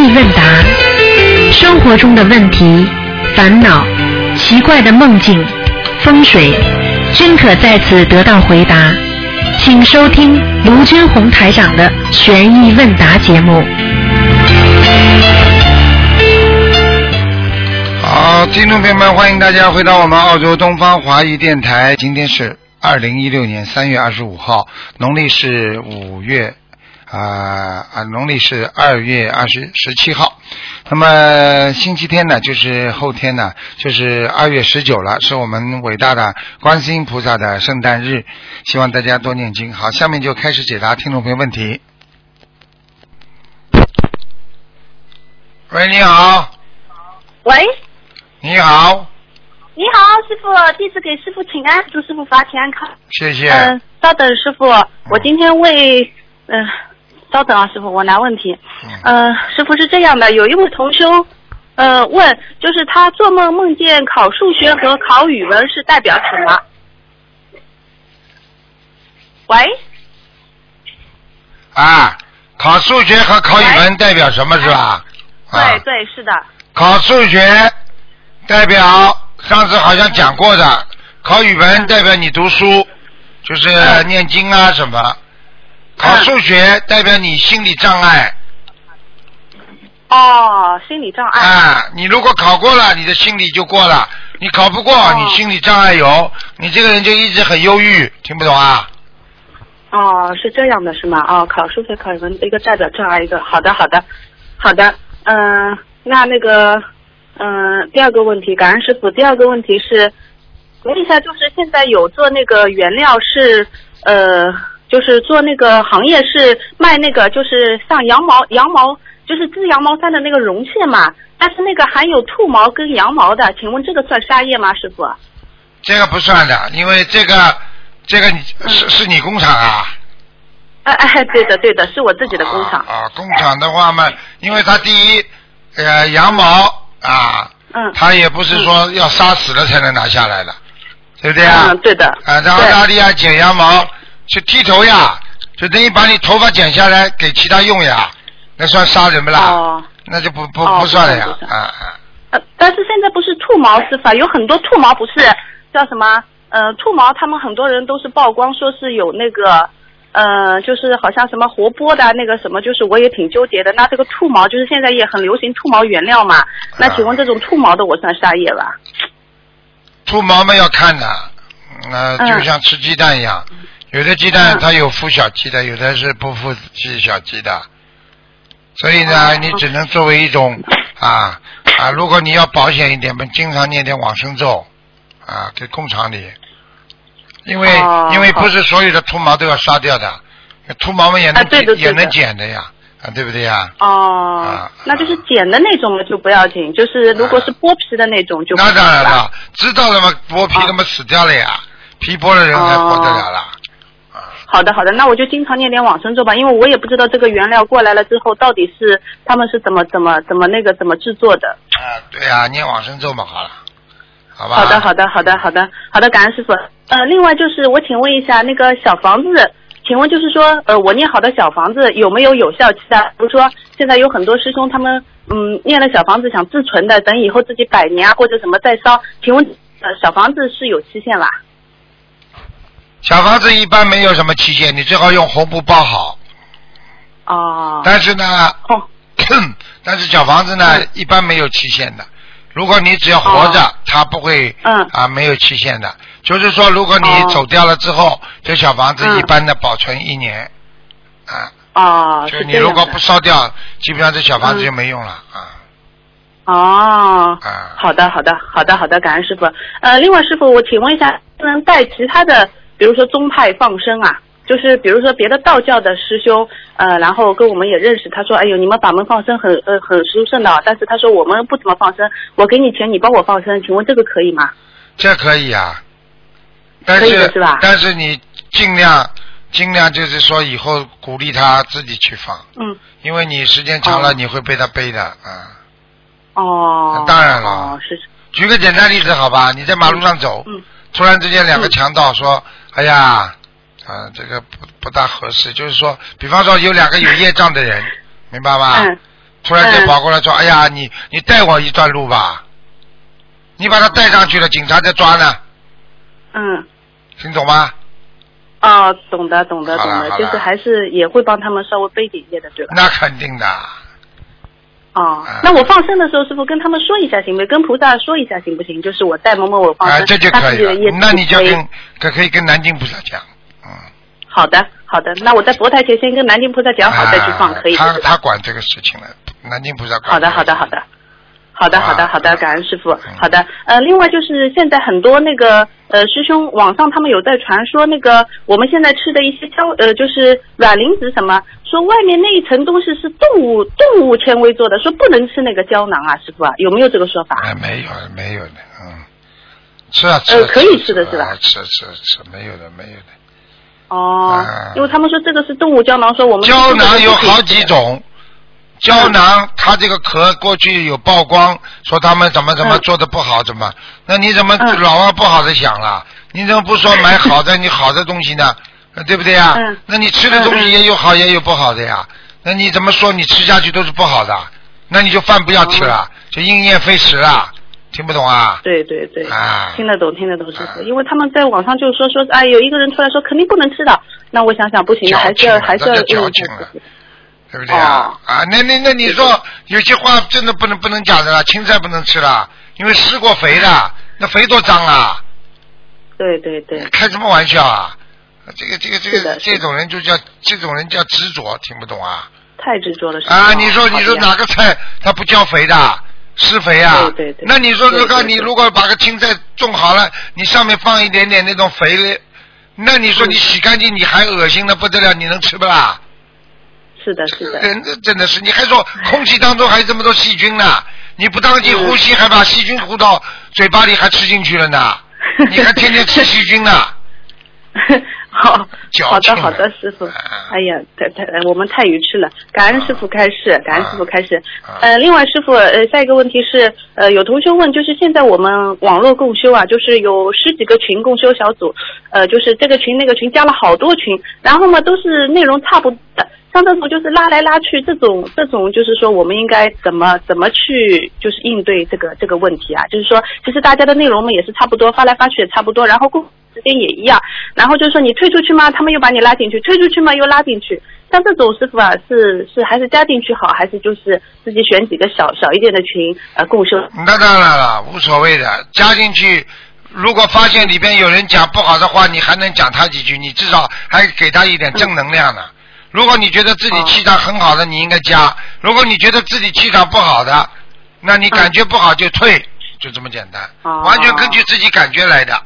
意问答生活中的问题、烦恼、奇怪的梦境、风水，均可在此得到回答。请收听卢军红台长的《悬疑问答》节目。好，听众朋友们，欢迎大家回到我们澳洲东方华语电台。今天是二零一六年三月二十五号，农历是五月啊啊，农历是二月二十十七号。那么星期天呢，就是后天呢，就是二月十九了，是我们伟大的观世音菩萨的圣诞日。希望大家多念经。好，下面就开始解答听众朋友问题。喂，你好，喂，你好，你好，师傅，弟子给师傅请安，祝师傅法体安康。谢谢。嗯、稍等，师傅，我今天为嗯、稍等啊，师傅，我拿问题。嗯、师傅是这样的，有一位同修，呃，问，就是他做梦梦见考数学和考语文是代表什么？喂，啊，考数学和考语文代表什么是吧？对啊，对，是的，考数学代表上次好像讲过的，考语文代表你读书，就是念经啊什么。考数学代表你心理障碍哦，心理障碍。啊，你如果考过了，你的心理就过了；你考不过，哦你心理障碍有，你这个人就一直很忧郁，听不懂啊？哦，是这样的，是吗？哦，考数学、考语文一个代表障碍，一个好的，好的，好的。嗯、那那个，嗯、第二个问题，感恩师傅。第二个问题是，问一下，就是现在有做那个原料是，呃，就是做那个行业是卖那个，就是像羊毛、羊毛，就是织羊毛衫的那个绒线嘛，但是那个含有兔毛跟羊毛的，请问这个算纱业吗，师傅？这个不算的，因为这个这个你是是你工厂啊。哎哎，对的对的，是我自己的工厂。啊啊，工厂的话嘛，因为它第一，呃，羊毛啊，嗯。它也不是说要杀死了才能拿下来的，对不对啊？嗯，对的。啊，在澳大利亚剪羊毛去剃头呀，就等于把你头发剪下来给其他用呀，那算杀人不啦？哦。那就不不哦不算了呀啊啊，呃，但是现在不是兔毛是法，有很多兔毛不是叫什么？呃，兔毛他们很多人都是曝光说是有那个，呃，就是好像什么活泼的那个什么，就是我也挺纠结的。那这个兔毛就是现在也很流行兔毛原料嘛？那请问这种兔毛的我算杀业吧？兔毛嘛要看的，呃，嗯就像吃鸡蛋一样，有的鸡蛋嗯。它有孵小鸡的，有的是不孵鸡小鸡的，所以呢，哦你只能作为一种啊啊，如果你要保险一点嘛，经常念点往生咒啊，给工厂里，因为、哦因为不是所有的兔毛都要杀掉的，兔毛嘛也能、也能剪的呀，啊，对不对呀？哦，啊那就是剪的那种嘛就不要紧，就是如果是剥皮的那种就不那当然了，知道了嘛，剥皮哦那么死掉了呀，皮剥的人还活得了啦。好的，好的，那我就经常念点往生咒吧，因为我也不知道这个原料过来了之后到底是他们是怎么怎么怎么那个怎么制作的。啊，对啊、念往生咒嘛，好了，好吧？好的，好的，好的，好的，好的，感恩师傅。呃，另外就是我请问一下，那个小房子，请问就是说，呃，我念好的小房子有没有有效期啊？比如说，现在有很多师兄他们嗯念了小房子想自存的，等以后自己百年啊或者什么再烧，请问呃小房子是有期限啦？小房子一般没有什么期限，你最好用红布包好。哦，但是呢，哦，但是小房子呢，嗯一般没有期限的。如果你只要活着，它不会嗯啊没有期限的。就是说，如果你哦走掉了之后，这小房子嗯一般的保存一年。啊，哦，就是你如果不烧掉，基本上这小房子嗯就没用了啊哦，啊。好的，好的，好的，好的，感恩师傅。呃，另外师傅，我请问一下，不能带其他的，比如说宗派放生啊？就是比如说别的道教的师兄，呃，然后跟我们也认识，他说，哎呦，你们法门放生很呃很殊胜的啊，但是他说我们不怎么放生，我给你钱，你帮我放生，请问这个可以吗？这可以啊，但是的是吧？但是你尽量尽量就是说以后鼓励他自己去放，嗯，因为你时间长了哦。你会被他背的啊。哦，当然了。哦，是，举个简单例子好吧，你在马路上走，嗯突然之间两个嗯强盗说：“哎呀，啊，这个不不大合适。”就是说，比方说有两个有业障的人，明白吗？嗯突然间嗯跑过来说：“哎呀，你你带我一段路吧。”你把他带上去了，警察在抓呢，嗯。听懂吗？哦，懂的，懂的，懂的，就是还是也会帮他们稍微背点业的，对吧？那肯定的。哦啊，那我放生的时候，师傅跟他们说一下行不行？跟菩萨说一下行不行？就是我带某某我放啊，生，这就他可以。那你就跟可可以跟南京菩萨讲，嗯。好的，好的，那我在佛台前先跟南京菩萨讲好再去放，可以啊他？他管这个事情了，南京菩萨管。好的，好的，好的。。好的，好的，好的，啊感恩师傅嗯。好的，呃，另外就是现在很多那个呃师兄网上他们有在传说那个我们现在吃的一些胶呃就是软磷脂什么，说外面那一层东西是动物动物纤维做的，说不能吃那个胶囊啊，师傅啊，有没有这个说法？哎，没有没有的，嗯，吃啊吃啊。呃可以吃的是吧啊吃吃吃，没有的没有的。哦啊，因为他们说这个是动物胶囊，说我们胶囊有好几几。种，胶囊它这个壳过去有曝光，说他们怎么怎么嗯做的不好，怎么？那你怎么嗯老往不好的想了？你怎么不说买好的，你好的东西呢？呃对不对呀？嗯那你吃的东西也有好也有不好的呀。那你怎么说你吃下去都是不好的？那你就饭不要吃了，就因噎废食了，听不懂啊？对对对，啊听得懂，听得懂，师傅。啊因为他们在网上就说说，哎，有一个人出来说肯定不能吃的，那我想想不行，矫还是要还是要矫情了。对不对啊？哦啊，那那那你说有些话真的不能不能讲的了，青菜不能吃了，因为施过肥的，那肥多脏啊！对对对，开什么玩笑啊？这个这个这个这种人就叫这种人叫执着，听不懂啊？太执着了，师傅。啊，你说你说哪个菜它不浇肥的？施肥啊？对对对那你说对如果你如果把个青菜种好了，你上面放一点点那种肥，那你说你洗干净你还恶心的不得了，你能吃不啦？是的，是的，人这真的是，你还说空气当中还有这么多细菌呢？你不当心嗯呼吸，还把细菌呼到嘴巴里，还吃进去了呢？你还天天吃细菌呢？好，好的，好的，师傅啊。哎呀，太太，我们太愚痴了。感恩师傅开示，感恩师傅开示啊。呃，另外师傅，呃，下一个问题是，呃，有同学问，就是现在我们网络共修啊，就是有十几个群共修小组，呃，就是这个群那个群加了好多群，然后嘛都是内容差不多的。像这种就是拉来拉去，这种这种就是说，我们应该怎么怎么去就是应对这个这个问题啊？就是说，其实大家的内容嘛也是差不多，发来发去也差不多，然后共时间也一样，然后就是说你退出去吗，他们又把你拉进去，退出去吗？又拉进去。像这种师傅啊，是是还是加进去好，还是就是自己选几个小小一点的群呃共修？那当然了，无所谓的，加进去。如果发现里边有人讲不好的话，你还能讲他几句，你至少还给他一点正能量呢。如果你觉得自己气场很好的，你应该加；如果你觉得自己气场不好的，那你感觉不好就退，就这么简单，哦。完全根据自己感觉来的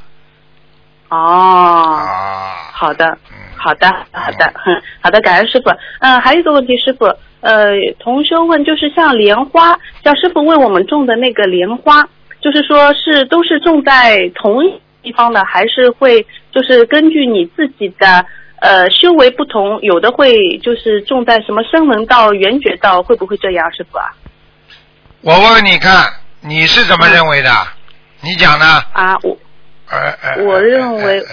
哦，啊。好的。嗯，好的，好的，哼，好的，感恩师傅。嗯、还有一个问题，师傅，呃，同修问，就是像莲花，像师傅为我们种的那个莲花，就是说是都是种在同一地方的，还是会就是根据你自己的呃修为不同，有的会就是种在什么声闻道、缘觉道，会不会这样，师傅啊？我问问你看，你是怎么认为的？你讲呢？啊，我我认为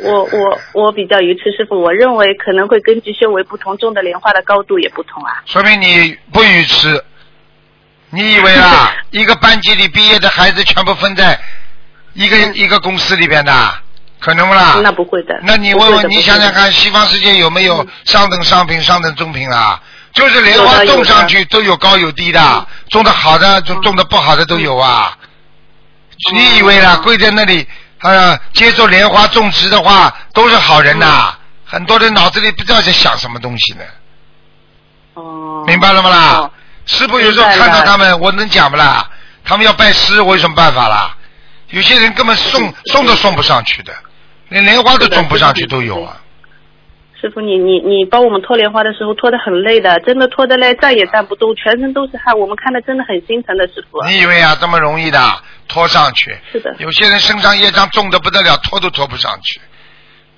我我我比较愚痴，师傅，我认为可能会根据修为不同，种的莲花的高度也不同啊。说明你不愚痴。你以为啊，一个班级里毕业的孩子全部分在一个、嗯一个公司里边的，可能不啦？那不会的。那你问问，你想想，看，西方世界有没有上等商品、上等中品啊？就是莲花种上去都有高有低的，种的好的，种种的不好的都有啊。你以为啦，跪在那里，呃，接受莲花种植的话，都是好人呐、很多人脑子里不知道在想什么东西呢，哦，明白了吗啦？哦师傅有时候明白了看到他们，我能讲不啦？他们要拜师，我有什么办法啦？有些人根本送送都送不上去的，连莲花都种不上去都有啊。师傅，你你你帮我们拖莲花的时候拖得很累的，真的拖得累，站也站不动，全身都是汗，我们看的真的很心疼的，师傅。你以为啊这么容易的拖上去？是的有些人身上业障重的不得了，拖都拖不上去。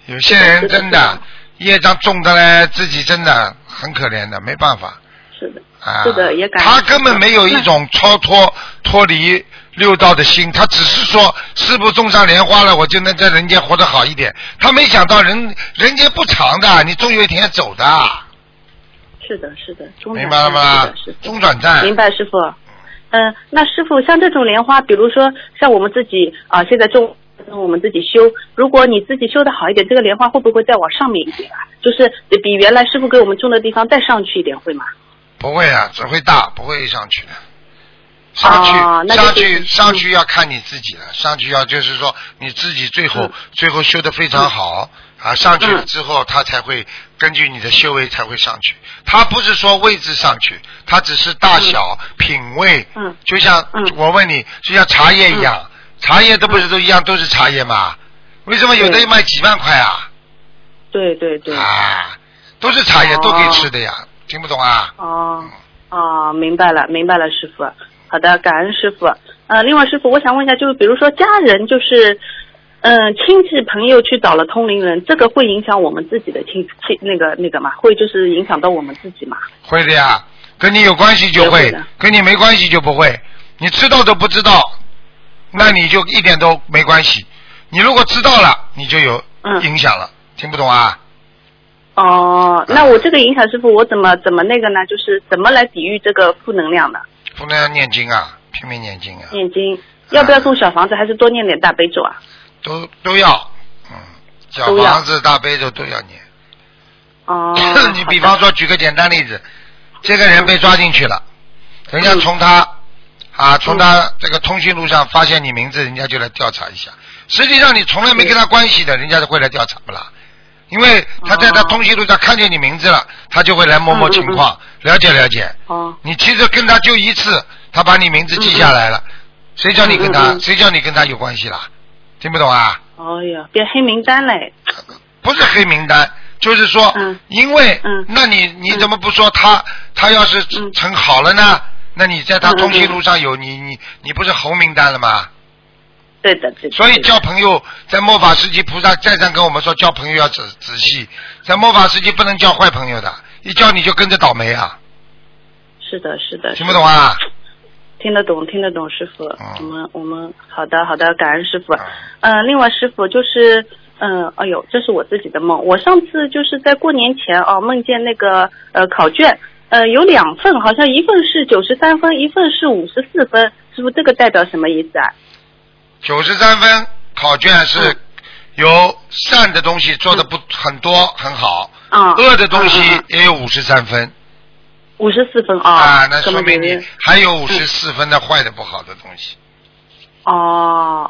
有些人真的的业障重的嘞，自己真的很可怜的，没办法是的，啊。是的也感他根本没有一种超脱脱离六道的心，他只是说师傅种上莲花了，我就能在人间活得好一点。他没想到人人间不长的，你终有一天要走的。是的，是的，明白了吗中转站。明白，师傅。嗯、那师傅像这种莲花，比如说像我们自己啊、现在种我们自己修，如果你自己修的好一点，这个莲花会不会再往上面一点啊？就是比原来师傅给我们种的地方再上去一点，会吗？不会啊，只会大，不会上去的。上去，上去，上去要看你自己了。上去要就是说你自己最后、嗯最后修的非常好、啊，上去了嗯之后，他才会根据你的修为才会上去。他不是说位置上去，他只是大小、品味。嗯就像、嗯我问你，就像茶叶一样，茶叶都不是都一样，都是茶叶嘛？为什么有的对卖几万块啊？对对对。啊，都是茶叶，哦都可以吃的呀。听不懂啊？哦哦，明白了，明白了，师傅。好的，感恩师傅。呃，另外师傅，我想问一下，就是比如说家人，就是嗯、呃亲戚朋友去找了通灵人，这个会影响我们自己的亲亲那个那个嘛？会就是影响到我们自己嘛？会的呀，跟你有关系就会会，跟你没关系就不会。你知道都不知道，那你就一点都没关系。你如果知道了，你就有嗯影响了。听不懂啊？哦，那我这个影响师傅，我怎么怎么那个呢？就是怎么来抵御这个负能量呢？不能要念经啊，拼命念经啊，念经要不要送小房子，还是多念点大悲咒啊？都都要，嗯，小房子、大悲咒都要念。哦 你比方说，举个简单例子，这个人被抓进去了，人家从他啊从他这个通讯录上发现你名字，人家就来调查一下。实际上你从来没跟他关系的，人家就会来调查不啦？因为他在他哦通讯录上看见你名字了，他就会来摸摸情况，了解了解。哦你其实跟他就一次，他把你名字记下来了，谁叫你跟他谁叫你跟他有关系啦？听不懂啊？哦呀，变黑名单嘞！不是黑名单，就是说，嗯因为，嗯那你你怎么不说他他要是嗯成好了呢？那你在他通讯录上有你你你不是红名单了吗？对的，对的。所以交朋友，在末法时期，菩萨再三跟我们说，交朋友要仔仔细，在末法时期不能交坏朋友的，一交你就跟着倒霉啊！是的，是的。听不懂啊？听得懂，听得懂，师傅。嗯我们我们好的好的，感恩师傅。嗯嗯、另外师傅就是，嗯、哎呦，这是我自己的梦。我上次就是在过年前哦，梦见那个呃考卷，呃有两份，好像一份是九十三分，一份是五十四分。是不是，这个代表什么意思啊？九十三分考卷是嗯有善的东西做的不很多很好，啊、恶的东西也有五十三分。五十四分啊。啊，那说明你还有五十四分的坏的不好的东西。哦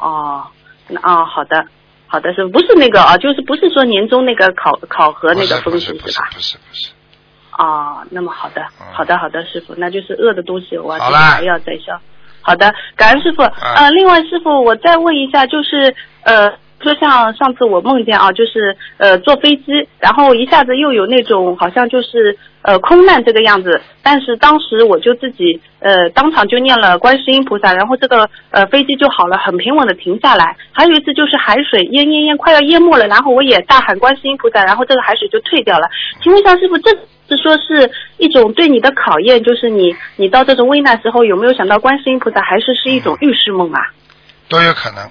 哦，那啊、好的。好的，是不是那个啊？就是不是说年终那个考考核那个不分是不是吧？不是不是，哦，那么好的嗯，好的，好的，师傅，那就是恶的东西，我还要再消。好的，感恩师傅。啊呃，另外师傅，我再问一下，就是呃，说像上次我梦见啊，就是呃坐飞机，然后一下子又有那种好像就是呃空难这个样子，但是当时我就自己呃当场就念了观世音菩萨，然后这个呃飞机就好了，很平稳的停下来。还有一次就是海水淹淹淹快要淹没了，然后我也大喊观世音菩萨，然后这个海水就退掉了。请问一下师傅，这是说是一种对你的考验，就是你你到这种危难时候有没有想到观世音菩萨，还是是一种预示梦啊？都有可能。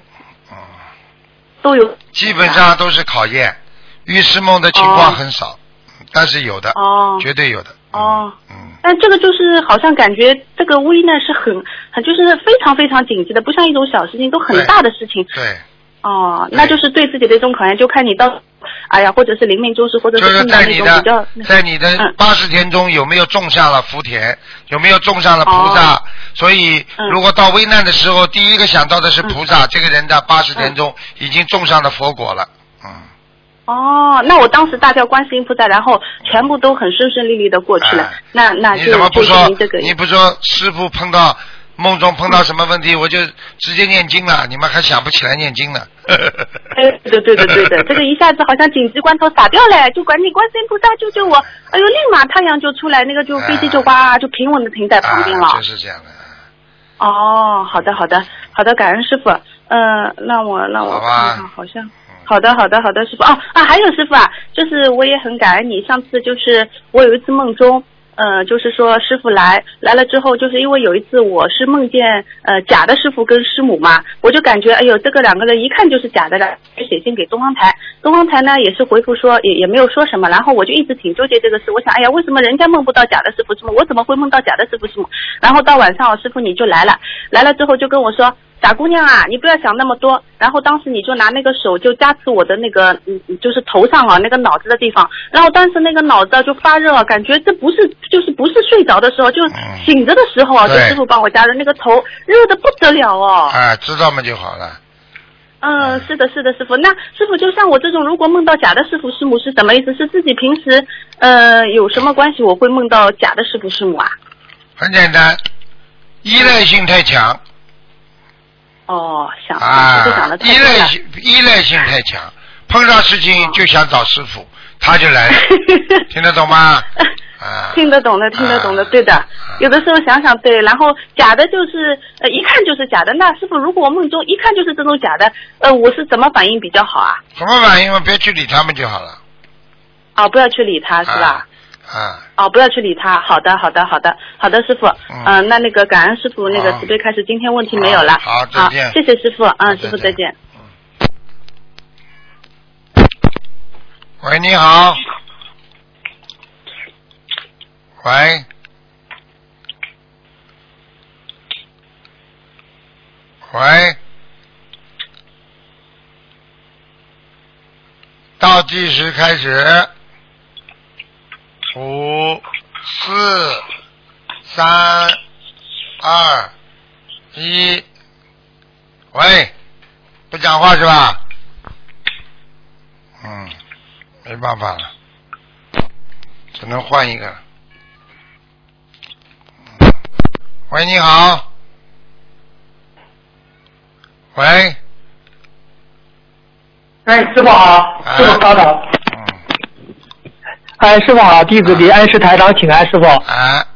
嗯，都有基本上都是考验，预示梦的情况很少，但是有的，哦绝对有的。嗯哦。嗯，但这个就是好像感觉这个危难是很很就是非常非常紧急的，不像一种小事情，都很大的事情。对，哦，那就是对自己的一种考验，就看你到，哎呀，或者是灵命终时，或者就是碰到在你那种比较的在你的嗯八十天中有没有种下了福田，有没有种上了菩萨，所以嗯如果到危难的时候，第一个想到的是菩萨，这个人的八十天中已经种上了佛果了。嗯，哦，那我当时大叫观世音菩萨，然后全部都很顺顺利利的过去了。哎那那你怎么不说？你不说师傅碰到梦中碰到什么问题，我就直接念经了，你们还想不起来念经呢？哎，对对对对对，这个一下子好像紧急关头傻掉了，就赶紧观世音菩萨救救我！哎呦，立马太阳就出来，那个就飞机就哇就平稳的停在旁边了。啊就是这样的。哦，好的好的好的，感恩师傅。嗯、让我让我看看，好像。好的，好的，好的，师傅。哦啊，还有师傅啊，就是我也很感恩你。上次就是我有一次梦中，呃，就是说师傅来来了之后，就是因为有一次我是梦见呃假的师傅跟师母嘛，我就感觉哎呦这个两个人一看就是假的了，就写信给东方台，东方台呢也是回复说也也没有说什么，然后我就一直挺纠结这个事，我想哎呀为什么人家梦不到假的师傅师母，我怎么会梦到假的师傅师母？然后到晚上师傅你就来了，来了之后就跟我说。傻姑娘啊，你不要想那么多。然后当时你就拿那个手就夹持我的那个，嗯，就是头上啊那个脑子的地方。然后当时那个脑子就发热，感觉这不是就是不是睡着的时候，就醒着的时候啊，就师傅帮我加的那个头热的不得了哦。哎，知道嘛就好了。嗯，是的，是的，师傅。那师傅就像我这种，如果梦到假的师傅师母是什么意思？是自己平时呃有什么关系？我会梦到假的师傅师母啊？很简单，依赖性太强。哦，想啊，想依赖性依赖性太强，碰上事情就想找师傅，他就来了，听得懂吗？啊，听得懂的，听得懂的，对的。有的时候想想对，然后假的就是呃一看就是假的。那师傅，如果我梦中一看就是这种假的，呃，我是怎么反应比较好啊？什么反应嘛？别去理他们就好了。哦，不要去理他，是吧？啊。哦，不要去理他。好的，好的，好的，好的，师傅。嗯。那那个感恩师傅，那个慈悲开始，今天问题没有了。好，再见。谢谢师傅。嗯，师傅再见。喂，你好。喂。喂。倒计时开始。五、四、三、二、一，喂，不讲话是吧？嗯，没办法了，只能换一个。喂，你好。喂。哎，师傅好，师傅稍等。哎，师傅好，弟子给恩师台长请安，师傅。哎。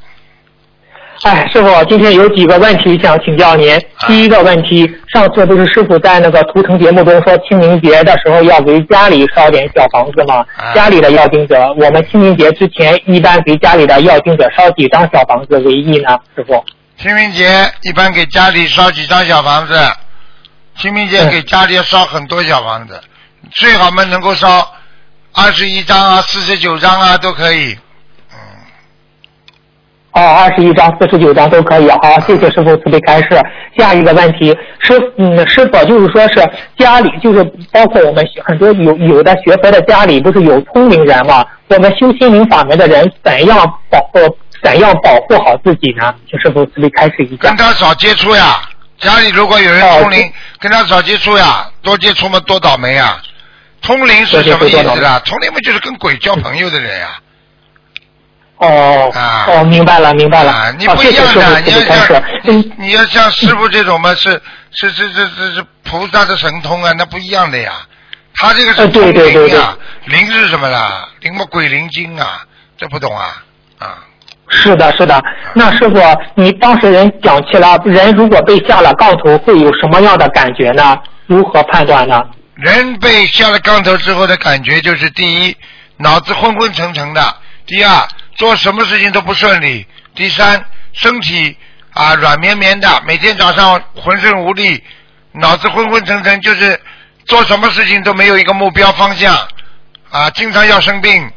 哎，师傅，今天有几个问题想请教您。第一个问题，上次不是师傅在那个图腾节目中说清明节的时候要给家里烧点小房子吗？家里的要经者，我们清明节之前一般给家里的要经者烧几张小房子为宜呢？师傅。清明节一般给家里烧几张小房子？清明节给家里要烧很多小房子，最好嘛能够烧。二十一张啊，四十九张啊，都可以。嗯。哦，二十一张、四十九张都可以。好，谢谢师傅慈悲开示。下一个问题，师嗯，师傅就是说是家里就是包括我们很多有有的学佛的家里不是有聪明人嘛？我们修心灵法门的人怎样保护怎样保护好自己呢？请师傅慈悲开示一下。跟他少接触呀，家里如果有人通灵，跟他少接触呀，多接触嘛多倒霉呀。通灵是什么意思啊？通灵嘛，就是跟鬼交朋友的人呀。哦。啊。哦，明白了，明白了。你不一样的，你要像你要像师傅这种嘛，是是是是是是菩萨的神通啊，那不一样的呀。他这个是通灵呀，灵是什么啦？灵嘛，鬼灵精啊，这不懂啊啊。是的，是的。那师傅，你当事人讲起了，人如果被下了杠头，会有什么样的感觉呢？如何判断呢？人被下了杠头之后的感觉就是：第一，脑子昏昏沉沉的；第二，做什么事情都不顺利；第三，身体啊软绵绵的，每天早上浑身无力，脑子昏昏沉沉，就是做什么事情都没有一个目标方向啊，经常要生病，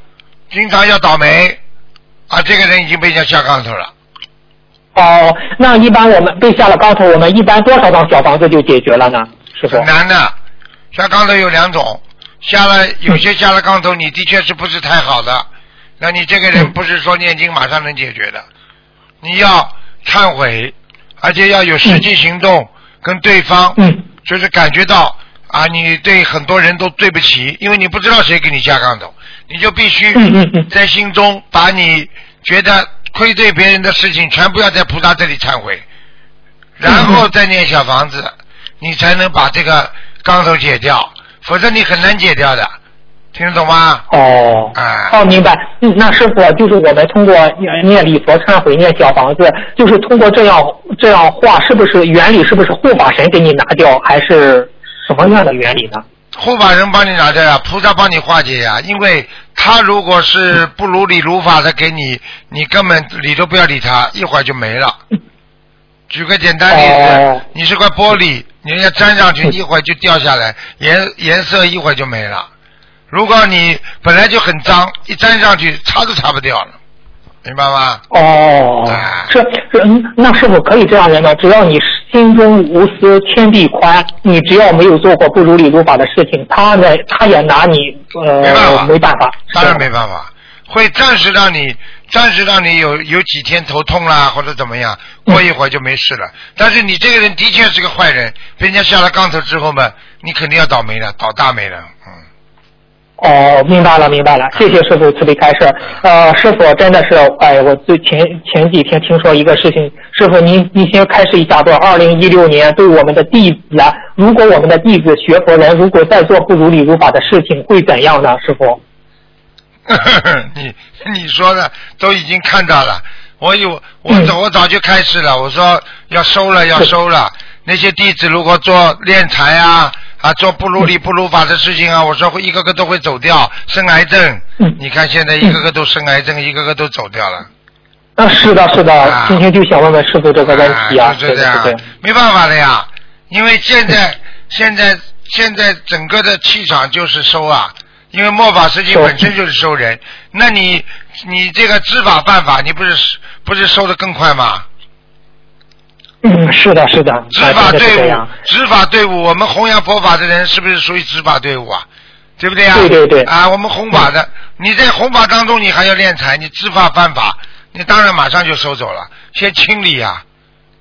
经常要倒霉啊，这个人已经被人家下杠头了。哦，那一般我们被下了杠头，我们一般多少套小房子就解决了呢？是。很难的。下杠头有两种，下了有些下了杠头，你的确是不是太好的，那你这个人不是说念经马上能解决的，你要忏悔，而且要有实际行动，跟对方，就是感觉到啊，你对很多人都对不起，因为你不知道谁给你下杠头，你就必须在心中把你觉得愧对别人的事情全部要在菩萨这里忏悔，然后再念小房子，你才能把这个。杠头解掉，否则你很难解掉的，听得懂吗？哦，哎，哦，明白。嗯，那师傅就是我们通过念礼佛忏悔念小房子，就是通过这样这样画，是不是原理？是不是护法神给你拿掉，还是什么样的原理呢？护法神帮你拿掉呀，菩萨帮你化解呀，因为他如果是不如理如法的给你，你根本理都不要理他，一会儿就没了。举个简单例子，哦你是块玻璃，你人家粘上去，一会儿就掉下来，颜颜色一会儿就没了。如果你本来就很脏，一粘上去擦都擦不掉了，明白吗？哦啊，是是，嗯那是否可以这样人呢？只要你心中无私，天地宽，你只要没有做过不如理如法的事情，他呢，他也拿你呃没办法没办法。当然没办法，会暂时让你暂时让你有有几天头痛啦，或者怎么样，过一会儿就没事了。但是你这个人的确是个坏人，被人家下了杠头之后嘛，你肯定要倒霉了，倒大霉了，嗯。哦，明白了，明白了，谢谢师傅慈悲开示。呃，师傅真的是，哎，我最前前几天听说一个事情，师傅您您先开示一下，说二零一六年对我们的弟子啊，如果我们的弟子学佛人如果再做不如理如法的事情，会怎样呢？师傅？你你说的都已经看到了，我有我嗯早我早就开始了，我说要收了要收了。那些弟子如果做炼财啊啊做不如理不如法的事情啊，我说会一个个都会走掉，生癌症。嗯你看现在一个个都生癌症，一个个都走掉了。啊，是的，是的，啊今天就想问问师傅这个问题啊，对就是这样对对，没办法的呀，因为现在现在现在整个的气场就是收啊，因为末法时期本身就是收人，那你你这个知法犯法，你不是不是收的更快吗？嗯，是的，是的，执法队伍，，执法队伍，我们弘扬佛法的人是不是属于执法队伍啊？对不对啊？对对对。啊，我们弘法的，你在弘法当中，你还要敛财，你知法犯法，你当然马上就收走了，先清理呀、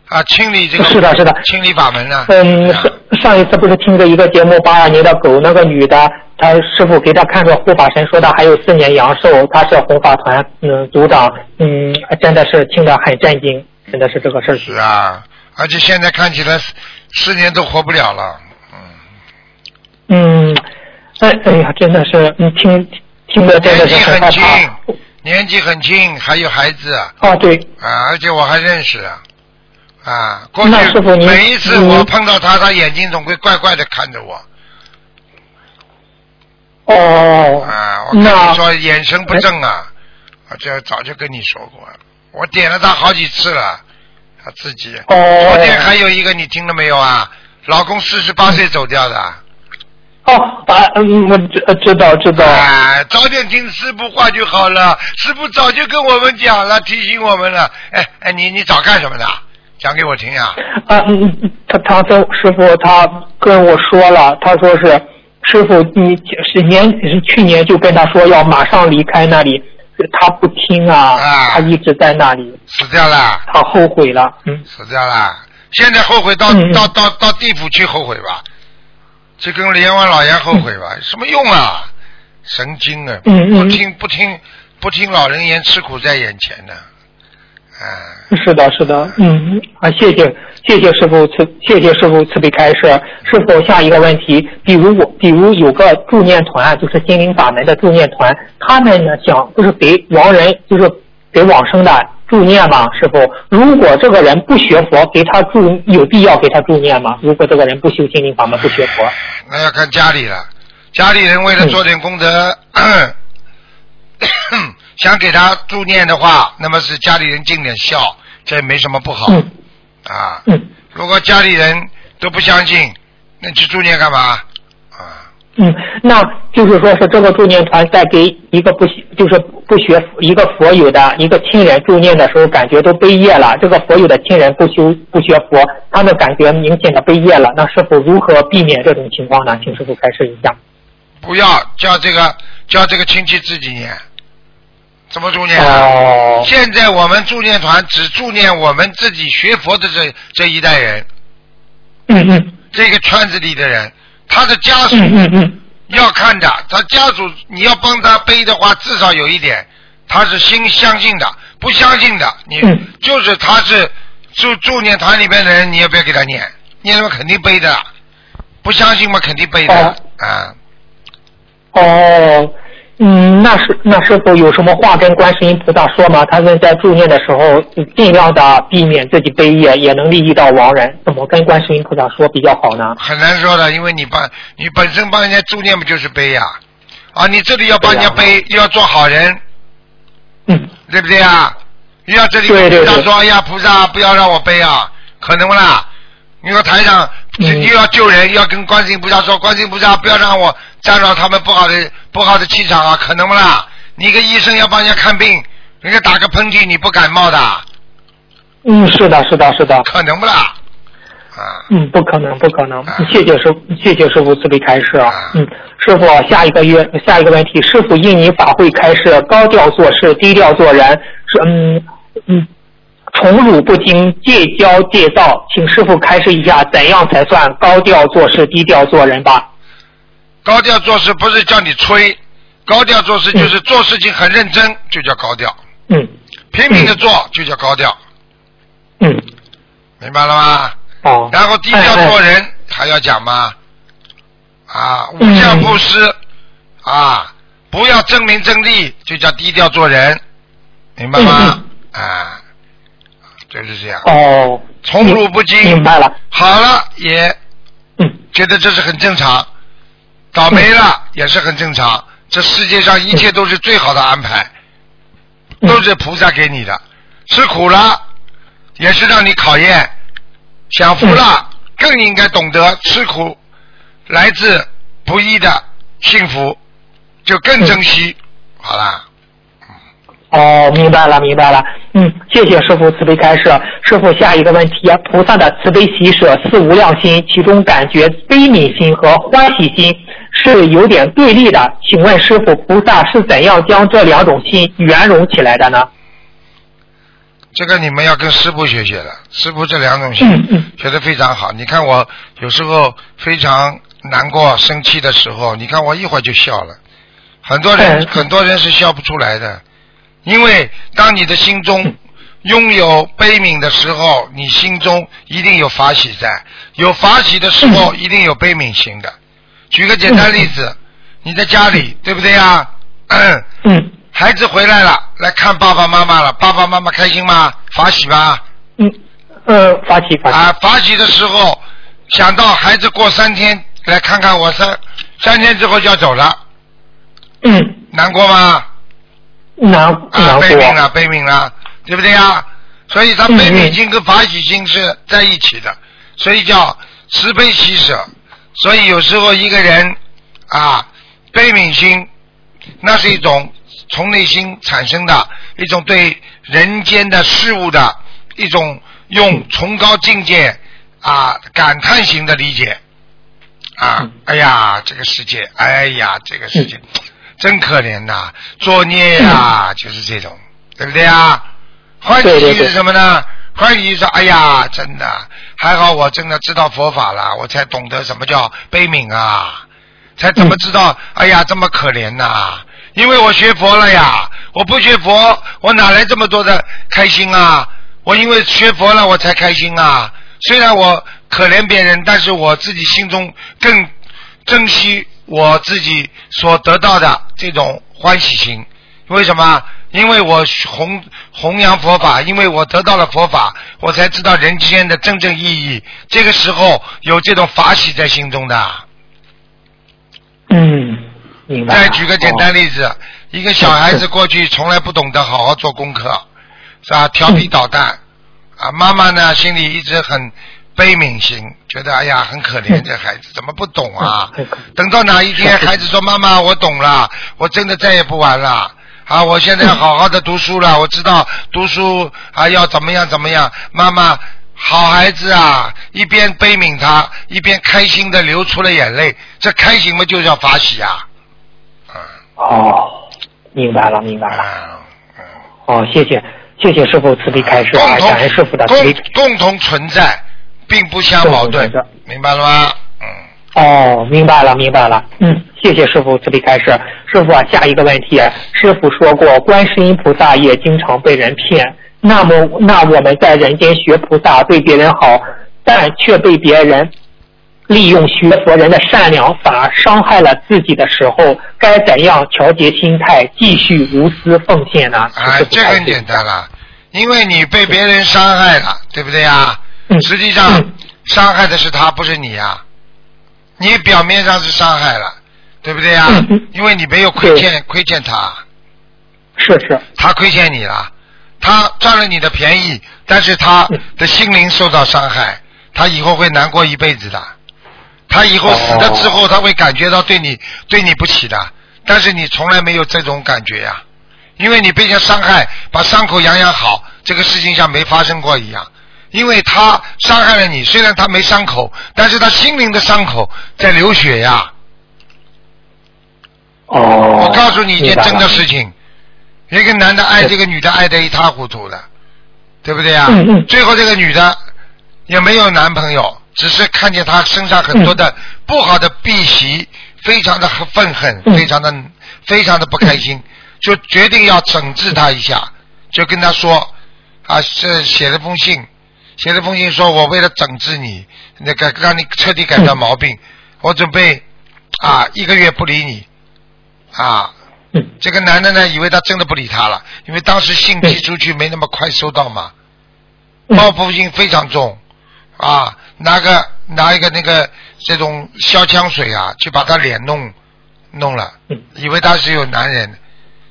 啊，清理这个是的是的。清理法门呢、嗯，啊。上上一次不是听着一个节目，八二年的狗那个女的，她师傅给她看着护法神说的还有四年阳寿，她是弘法团嗯组长，嗯，真的是听得很震惊，真的是这个事儿。是啊，而且现在看起来四四年都活不了了，嗯，嗯，哎哎呀，真的是，你，听听着真的年纪很是很害轻怕。，年纪很轻，还有孩子啊。啊，对，啊，而且我还认识啊，啊，过那去每一次我碰到他，他眼睛总会怪怪的看着我，哦，啊，我跟你说眼神不正啊，我这早就跟你说过了，我点了他好几次了，他自己，哦昨天还有一个你听了没有啊？老公四十八岁走掉的，哦，啊，嗯，我知知道知道，啊，早点听师傅话就好了，师傅早就跟我们讲了，提醒我们了，哎哎，你你早干什么的？讲给我听呀、啊，嗯，嗯他他跟师傅他跟我说了，他说是师傅你是年是去年就跟他说要马上离开那里，他不听啊，啊他一直在那里，死掉了。他后悔了，嗯，死掉了。现在后悔到、到到到地府去后悔吧，去跟阎王老爷后悔吧，什么用啊？神经啊！不听不听不听老人言，吃苦在眼前呢。啊，是的，是的，嗯啊，谢谢谢谢师傅慈谢谢师傅慈悲开示。师傅下一个问题，比如我比如有个助念团，就是心灵法门的助念团，他们呢想就是给亡人就是给往生的助念嘛？师傅，如果这个人不学佛，给他助有必要给他助念吗？如果这个人不修心灵法门不学佛，那要看家里了。家里人为了做点功德，想给他助念的话，那么是家里人尽点孝，这也没什么不好、嗯啊。嗯如果家里人都不相信，那去助念干嘛？啊。嗯，那就是说是这个助念团在给一个不就是不学一个佛友的一个亲人助念的时候，感觉都悲业了。这个佛友的亲人不修不学佛，他们感觉明显的悲业了。那师傅如何避免这种情况呢？请师傅开示一下。不要叫这个叫这个亲戚自己念，怎么助念啊？哦，现在我们助念团只助念我们自己学佛的这这一代人，嗯嗯。这个圈子里的人，他的家属嗯嗯嗯。要看的，他家属你要帮他背的话，至少有一点，他是心相信的，不相信的，你、嗯。就是他是助助念团里边的人，你也不要给他念，念了肯定背的，不相信嘛肯定背的、哦。啊。哦，嗯，那是那师傅有什么话跟观世音菩萨说吗？他们在助念的时候，尽量的避免自己背业，也能利益到亡人。怎么跟观世音菩萨说比较好呢？很难说的，因为你帮你本身帮人家助念不就是背呀？啊，你这里要帮人家背，又要做好人，嗯，对不对啊？又要这里菩萨说，哎呀，菩萨不要让我背啊，可能不啦？你说台上嗯又要救人，又要跟观世音菩萨说，观世音菩萨不要让我沾到他们不好的不好的气场啊，可能不啦？你一个医生要帮人家看病，人家打个喷嚏你不感冒的，嗯，是的，是的，是的。可能不啦？啊，嗯，不可能，不可能啊。谢谢师，谢谢师傅慈悲开示啊啊。嗯，师傅，下一个月下一个问题，师傅印尼法会开示，高调做事，低调做人，是嗯嗯，宠辱不惊，戒骄戒躁，请师傅开示一下，怎样才算高调做事，低调做人吧？高调做事不是叫你吹，高调做事就是做事情很认真，就叫高调，嗯。拼命的做就叫高调，嗯，明白了吗？哦。然后低调哎做人还要讲吗？啊，无嗯相布施啊，不要争名争利，就叫低调做人，明白吗？啊，就是这样，哦，宠辱不惊。明白了。好了也嗯。觉得这是很正常，倒霉了也是很正常。这世界上一切都是最好的安排，嗯都是菩萨给你的。吃苦了也是让你考验，享福了更应该懂得吃苦来自不易的幸福，就更珍惜。好啦，哦，明白了，明白了。嗯，谢谢师傅慈悲开示。师傅，下一个问题：菩萨的慈悲喜舍四无量心，其中感觉悲悯心和欢喜心是有点对立的。请问师傅，菩萨是怎样将这两种心圆融起来的呢？这个你们要跟师傅学学的，师傅这两种心嗯嗯学的非常好。你看我有时候非常难过、生气的时候，你看我一会儿就笑了。很多人嗯很多人是笑不出来的，因为当你的心中 拥有悲悯的时候，你心中一定有法喜在；有法喜的时候，一定有悲悯心的。举个简单例子，你在家里，对不对呀？嗯孩子回来了，来看爸爸妈妈了，爸爸妈妈开心吗？法喜吧？嗯呃，法喜法喜。啊，法喜的时候，想到孩子过三天来看看我三三天之后就要走了，嗯，难过吗？难啊。悲悯了，悲悯了，对不对呀？所以他嗯悲悯心跟法喜心是在一起的，所以叫慈悲喜舍。所以有时候一个人啊，悲悯心，那是一种从内心产生的一种对人间的事物的一种用崇高境界啊感叹型的理解啊嗯，哎呀，这个世界，哎呀，这个世界。真可怜呐，作孽呀，就是这种，对不对啊？欢喜是什么呢？欢喜心说，哎呀，真的还好，我真的知道佛法了，我才懂得什么叫悲悯啊，才怎么知道，哎呀，这么可怜呐、因为我学佛了呀，我不学佛，我哪来这么多的开心啊？我因为学佛了，我才开心啊。虽然我可怜别人，但是我自己心中更珍惜我自己所得到的这种欢喜心。为什么？因为我弘弘扬佛法，因为我得到了佛法，我才知道人间的真正意义。这个时候有这种法喜在心中的。嗯，明白。再举个简单例子，一个小孩子过去从来不懂得好好做功课，是吧？调皮捣蛋，啊，妈妈呢心里一直很悲悯心，觉得哎呀很可怜，嗯这孩子怎么不懂啊嗯？等到哪一天 孩子说妈妈我懂了，我真的再也不玩了。啊，我现在要好好的读书了，我知道读书啊要怎么样怎么样。妈妈，好孩子啊，一边悲悯他，一边开心的流出了眼泪，这开心嘛就叫法喜啊。嗯哦，明白了，明白了。哦，谢谢，谢谢师傅慈悲开示共啊，感恩师傅的。共同存在，并不相矛盾明白了吗？嗯，哦，明白了，明白了。嗯，谢谢师傅慈悲开示。师傅啊，下一个问题，师傅说过，观世音菩萨也经常被人骗。那么，那我们在人间学菩萨，对别人好，但却被别人利用学佛人的善良反而伤害了自己的时候，该怎样调节心态，继续无私奉献呢？啊，这很简单了，因为你被别人伤害了，对不对呀？嗯实际上嗯。伤害的是他，不是你呀。你表面上是伤害了，对不对呀？因为你没有亏欠亏欠他，是是，他亏欠你了，他占了你的便宜，但是他嗯。的心灵受到伤害，他以后会难过一辈子的。他以后死了之后，他会感觉到对你对你不起的，但是你从来没有这种感觉呀、因为你被人家伤害，把伤口养养好，这个事情像没发生过一样。因为他伤害了你，虽然他没伤口，但是他心灵的伤口在流血呀。哦。我告诉你一件真的事情，一个男的爱这个女的爱得一塌糊涂的，对不对呀？嗯嗯最后这个女的也没有男朋友，只是看见他身上很多的不好的弊习，非常的愤恨，嗯非常的非常的不开心，就决定要整治他一下，就跟他说啊，是写了封信，写了封信说我为了整治你，那个让你彻底改掉毛病，我准备啊一个月不理你啊。嗯这个男的呢，以为他真的不理他了，因为当时信寄出去没那么快收到嘛，嗯报复性非常重啊，拿个拿一个那个这种消枪水啊，去把他脸弄弄了嗯，以为他是有男人，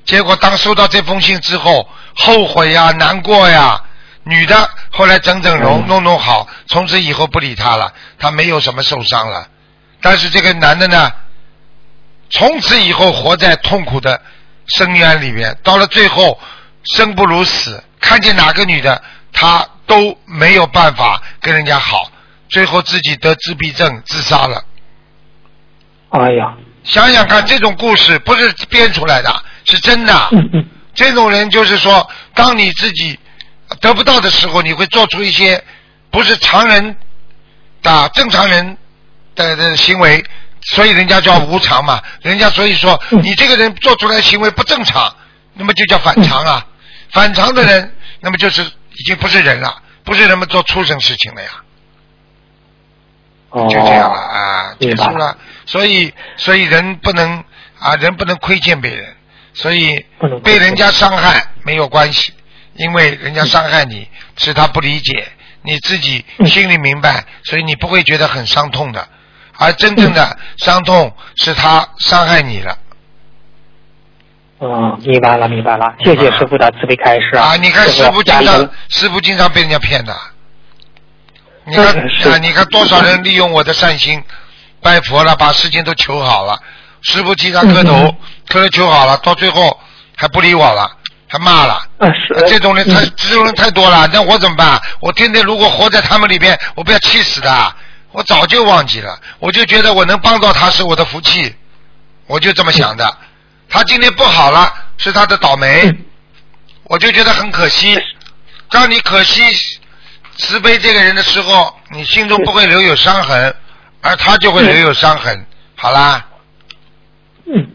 结果当收到这封信之后，后悔呀、难过呀。女的后来整整容，嗯弄弄好，从此以后不理他了，他没有什么受伤了。但是这个男的呢，从此以后活在痛苦的深渊里面，到了最后生不如死，看见哪个女的他都没有办法跟人家好，最后自己得自闭症自杀了。哎呀，想想看，这种故事不是编出来的，是真的。嗯嗯这种人就是说，当你自己得不到的时候，你会做出一些不是常人的正常人的的行为，所以人家叫无常嘛。人家所以说嗯你这个人做出来行为不正常，那么就叫反常啊。反常的人，那么就是已经不是人了，不是人们做畜生事情了呀。哦，就这样了啊，结束了。所以，所以人不能啊，人不能亏欠别人，所以被人家伤害没有关系，因为人家伤害你是他不理解，你自己嗯。心里明白，所以你不会觉得很伤痛的。而真正的伤痛是他伤害你了。嗯，明白了，明白了，谢谢师傅的慈悲开示啊！你看师傅经常，师傅经常被人家骗的。你看啊，你看多少人利用我的善心拜佛了，把事情都求好了，师傅替他磕头嗯，磕了求好了，到最后还不理我了，还骂了。这种人太嗯这种人太多了，那我怎么办？我天天如果活在他们里边，我不要气死的。我早就忘记了，我就觉得我能帮到他是我的福气，我就这么想的。他今天不好了，是他的倒霉，嗯我就觉得很可惜。当你可惜慈悲这个人的时候，你心中不会留有伤痕，而他就会留有伤痕。好啦，嗯，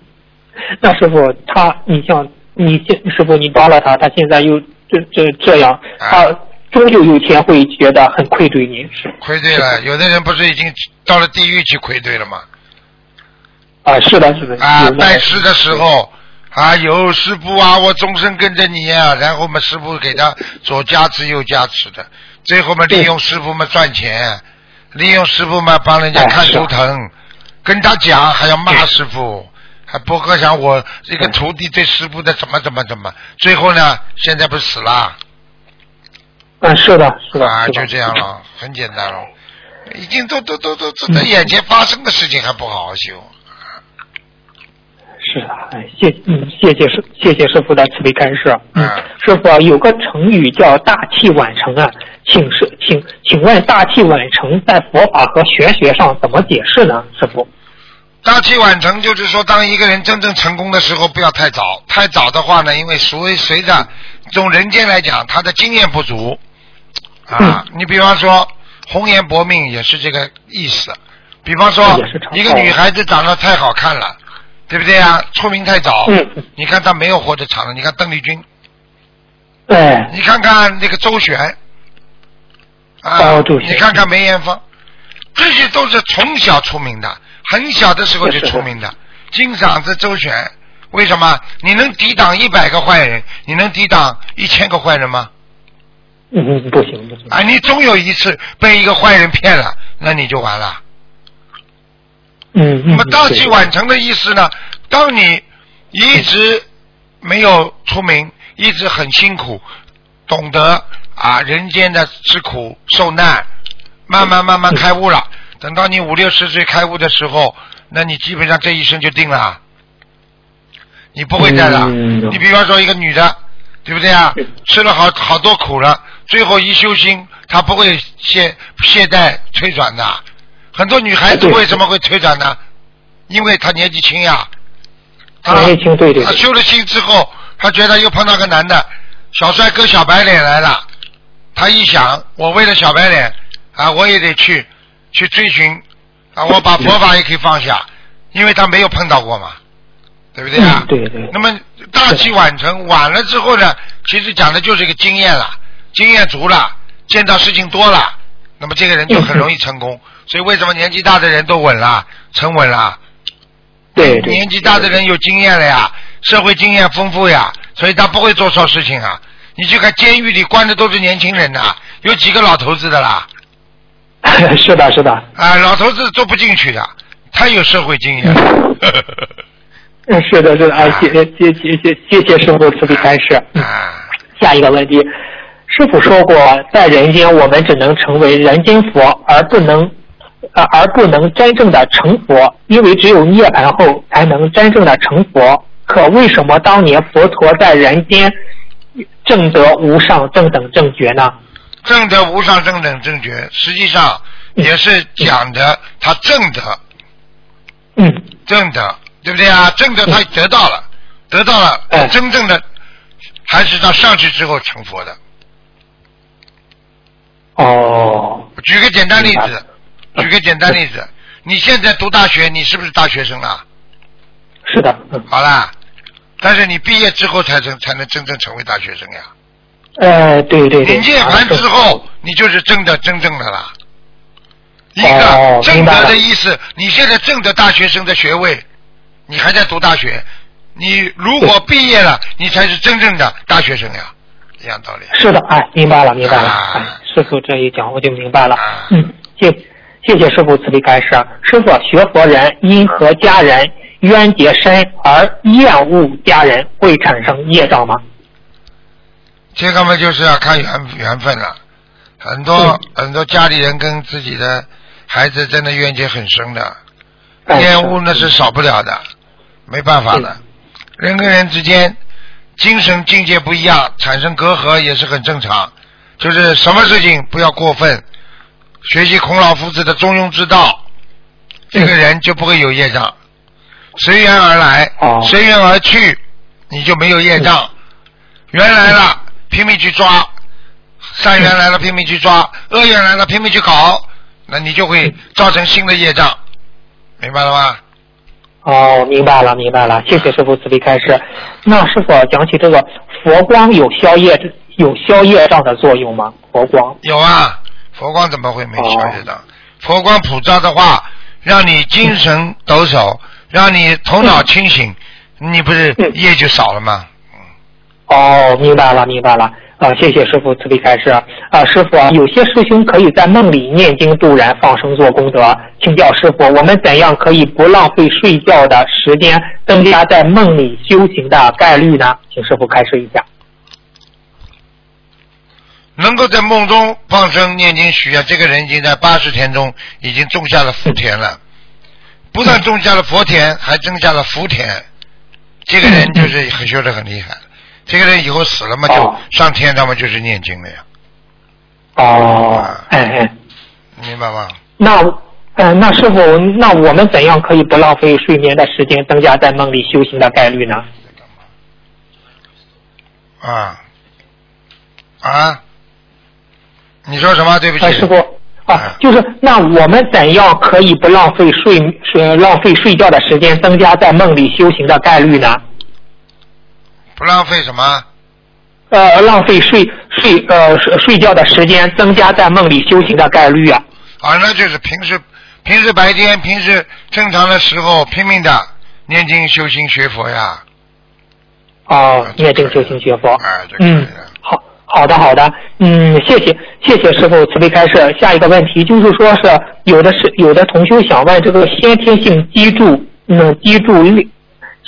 那师傅他，你像你现师傅你帮了他，他现在又这这这样，啊他终究有一天会觉得很愧对你，是。愧对了，有的人不是已经到了地狱去愧对了吗？啊，是的，是的，啊，拜师的时候啊，有师傅啊，我终身跟着你啊，然后嘛，师傅给他左加持右加持的，最后嘛，利用师傅嘛赚钱，利用师傅嘛帮人家看图腾，跟他讲还要骂师傅，还博客想我这个徒弟对师傅的怎么怎么怎么，最后呢，现在不是死了嗯，是的，是的，啊，就这样了，很简单了，已经都都都都都在眼前发生的事情还不好好修。是的，哎，谢嗯，谢谢师谢谢师傅的慈悲开示。嗯嗯，师傅啊有个成语叫大器晚成啊，请师请请问大器晚成在佛法和玄学上怎么解释呢？师傅？大器晚成就是说，当一个人真正成功的时候，不要太早。太早的话呢，因为随随着从人间来讲，他的经验不足啊。你比方说，红颜薄命也是这个意思。比方说一个女孩子长得太好看了，对不对啊？出名太早，嗯嗯你看她没有活得长的。你看邓丽君，对，你看看那个周璇，啊，你看看梅艳芳，这些都是从小出名的，很小的时候就出名的，金嗓子周旋。为什么？你能抵挡一百个坏人？你能抵挡一千个坏人吗？嗯嗯，不行不行。啊，你总有一次被一个坏人骗了，那你就完了。嗯嗯。那么大器晚成的意思呢？当你一直没有出名，一直很辛苦，懂得啊人间的吃苦受难，慢慢慢慢开悟了。等到你五六十岁开悟的时候，那你基本上这一生就定了。你不会再了。嗯你比方说一个女的，对不对啊？吃了好好多苦了，最后一修心，她不会懈懈怠退转的。很多女孩子为什么会退转呢？因为她年纪轻呀。她年纪轻对对对她修了心之后，她觉得又碰到个男的，小帅哥小白脸来了，她一想，我为了小白脸啊，我也得去去追寻啊，我把佛法也可以放下，因为他没有碰到过嘛，对不对啊？嗯对对那么大器晚成，晚了之后呢，其实讲的就是一个经验了，经验足了，见到事情多了，那么这个人就很容易成功。所以为什么年纪大的人都稳了，沉稳了？对对。年纪大的人有经验了呀，社会经验丰富呀，所以他不会做错事情啊。你去看监狱里关的都是年轻人呐、有几个老头子的啦？是的是的。啊，老头子做不进去的，他有社会经验。嗯，是的，是的，啊，谢谢谢谢谢谢谢师傅慈悲开示。嗯啊，下一个问题，师傅说过，在人间我们只能成为人间佛，而不能，呃，而不能真正的成佛，因为只有涅槃后才能真正的成佛。可为什么当年佛陀在人间正得无上正等正觉呢？正德无上正等正觉，实际上也是讲的他正德，嗯，正德，对不对啊？正德他得到了，得到了，哎真正的还是他上去之后成佛的。哦，举个简单例子，举个简单例子，你现在读大学，你是不是大学生啊？是的，嗯，好啦，但是你毕业之后才能才能真正成为大学生呀。呃，对对对。你涅槃之后，你就是真的真正的了。一哦个正德的意思，你现在正的大学生的学位，你还在读大学，你如果毕业了，你才是真正的大学生呀，一样道理。是的，哎，明白了，明白了。啊哎，师傅这一讲我就明白了。啊嗯，谢谢谢师傅慈悲开示。师傅，学佛人因和家人冤结深而厌恶家人，会产生业障吗？这个嘛，就是要看缘缘分了。很多、很多家里人跟自己的孩子真的冤结很深的，哎厌恶那是少不了的，没办法的。人跟人之间精神境界不一样，产生隔阂也是很正常。就是什么事情不要过分，学习孔老夫子的中庸之道，这个人就不会有业障。随缘而来，哦随缘而去，你就没有业障。缘来了，拼命去抓；善缘来了，拼命去抓；恶缘来了，拼命去搞，那你就会造成新的业障，明白了吗？哦，明白了，明白了，谢谢师傅慈悲开示。那师傅讲起这个佛光有消业有消业障的作用吗？佛光有啊，佛光怎么会没消业障？佛光普照的话，让你精神抖擞，让你头脑清醒，你不是嗯业就少了吗？哦，明白了，明白了。啊，谢谢师傅慈悲开示。啊，师傅，有些师兄可以在梦里念经度人、放生做功德，请教师傅，我们怎样可以不浪费睡觉的时间，增加在梦里修行的概率呢？请师傅开示一下。能够在梦中放生、念经、许愿，这个人已经在八十天中已经种下了福田了。不但种下了佛田，还种下了福田。这个人就是很修得很厉害。这个人以后死了嘛，就哦上天他们，就是念经了呀，哦，哎哎，明白吗？那，呃，那师傅，那我们怎样可以不浪费睡眠的时间，增加在梦里修行的概率呢？啊啊！你说什么？对不起。啊，师傅啊，就是那我们怎样可以不浪费睡睡浪费睡觉的时间，增加在梦里修行的概率呢？不浪费什么？呃，浪费睡睡呃睡睡觉的时间，增加在梦里修行的概率啊。啊，那就是平时平时白天平时正常的时候拼命的念经修心学佛呀。哦，念经修心学佛。哎，就可以嗯。，好好的好的，嗯，谢谢谢谢师傅慈悲开示。下一个问题就是说是有的是有的同学想问这个先天性脊柱嗯脊柱裂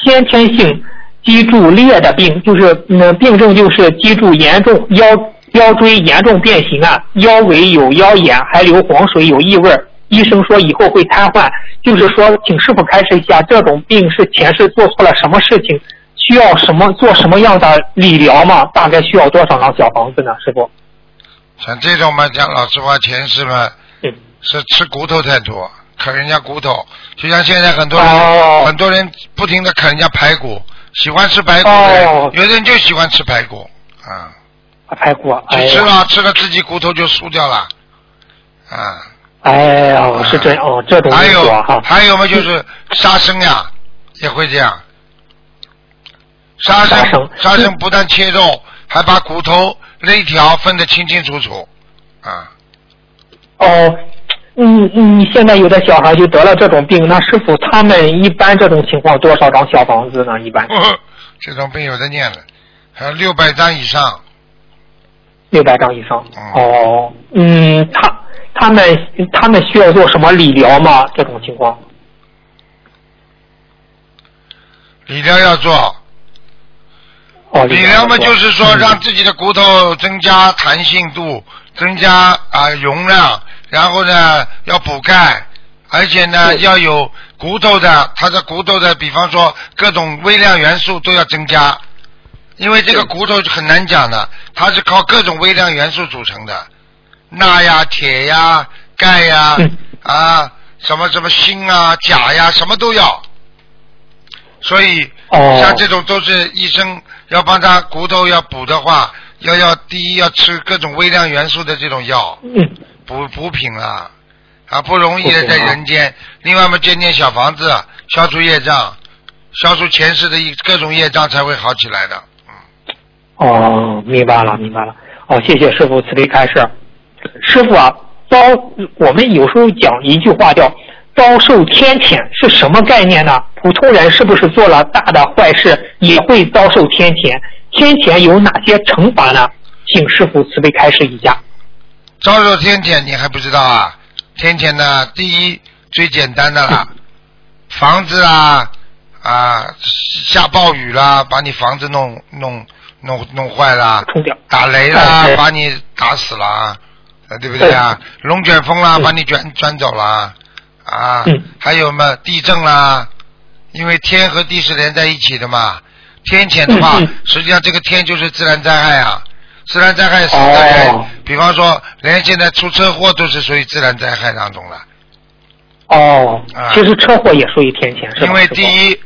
先天性脊柱裂的病，就是嗯病症就是脊柱严重腰腰椎严重变形啊，腰围有腰眼，还流黄水，有异味儿。医生说以后会瘫痪，就是说，请师傅开示一下，这种病是前世做错了什么事情，需要什么做什么样的理疗吗？大概需要多少张小房子呢？师傅？像这种嘛，讲老实话，前世嘛嗯，是吃骨头太多，啃人家骨头，就像现在很多人、哦很多人不停的啃人家排骨，喜欢吃排骨的人，哦有的人就喜欢吃排骨啊，排骨，啊去吃呀，了吃了自己骨头就输掉了啊。哎哦，是这哦，这种还有。还有嘛，就是杀生呀，也会这样。杀生杀生杀生不但切肉，还把骨头肋条分得清清楚楚啊。哦，嗯嗯，现在有的小孩就得了这种病，那师傅他们一般这种情况多少张小房子呢？一般这种病有的念了，还有六百张以上。六百张以上。嗯哦，嗯，他他们他们需要做什么理疗吗？这种情况？理疗要做，哦，理疗嘛就是说嗯让自己的骨头增加弹性度，增加啊、容量，然后呢要补钙，而且呢要有骨头的，它的骨头的，比方说各种微量元素都要增加，因为这个骨头很难讲的，它是靠各种微量元素组成的，钠呀、铁呀、钙呀、嗯 啊什么什么锌啊、钾呀，什么都要。所以，哦。像这种都是医生要帮他骨头要补的话，要要第一要吃各种微量元素的这种药。嗯补补品啊，啊不容易的在人间。另外嘛，建建小房子，消除业障，消除前世的一各种业障才会好起来的。嗯，哦，明白了，明白了。哦，谢谢师傅慈悲开示。师傅啊，遭我们有时候讲一句话叫“遭受天谴”，是什么概念呢？普通人是不是做了大的坏事也会遭受天谴？天谴有哪些惩罚呢？请师傅慈悲开示一下。招受天谴你还不知道啊？天谴呢，第一最简单的啦，房子啊啊下暴雨啦，把你房子弄弄弄弄坏啦，冲掉。打雷啦把你打死了，呃对不对啊？龙卷风啦，嗯把你卷卷走了，啊嗯，还有嘛地震啦，因为天和地是连在一起的嘛。天谴的话实际上这个天就是自然灾害啊，自然灾害死的人哦，比方说连现在出车祸都是属于自然灾害当中了。哦啊，其实车祸也属于天谴，因为第一，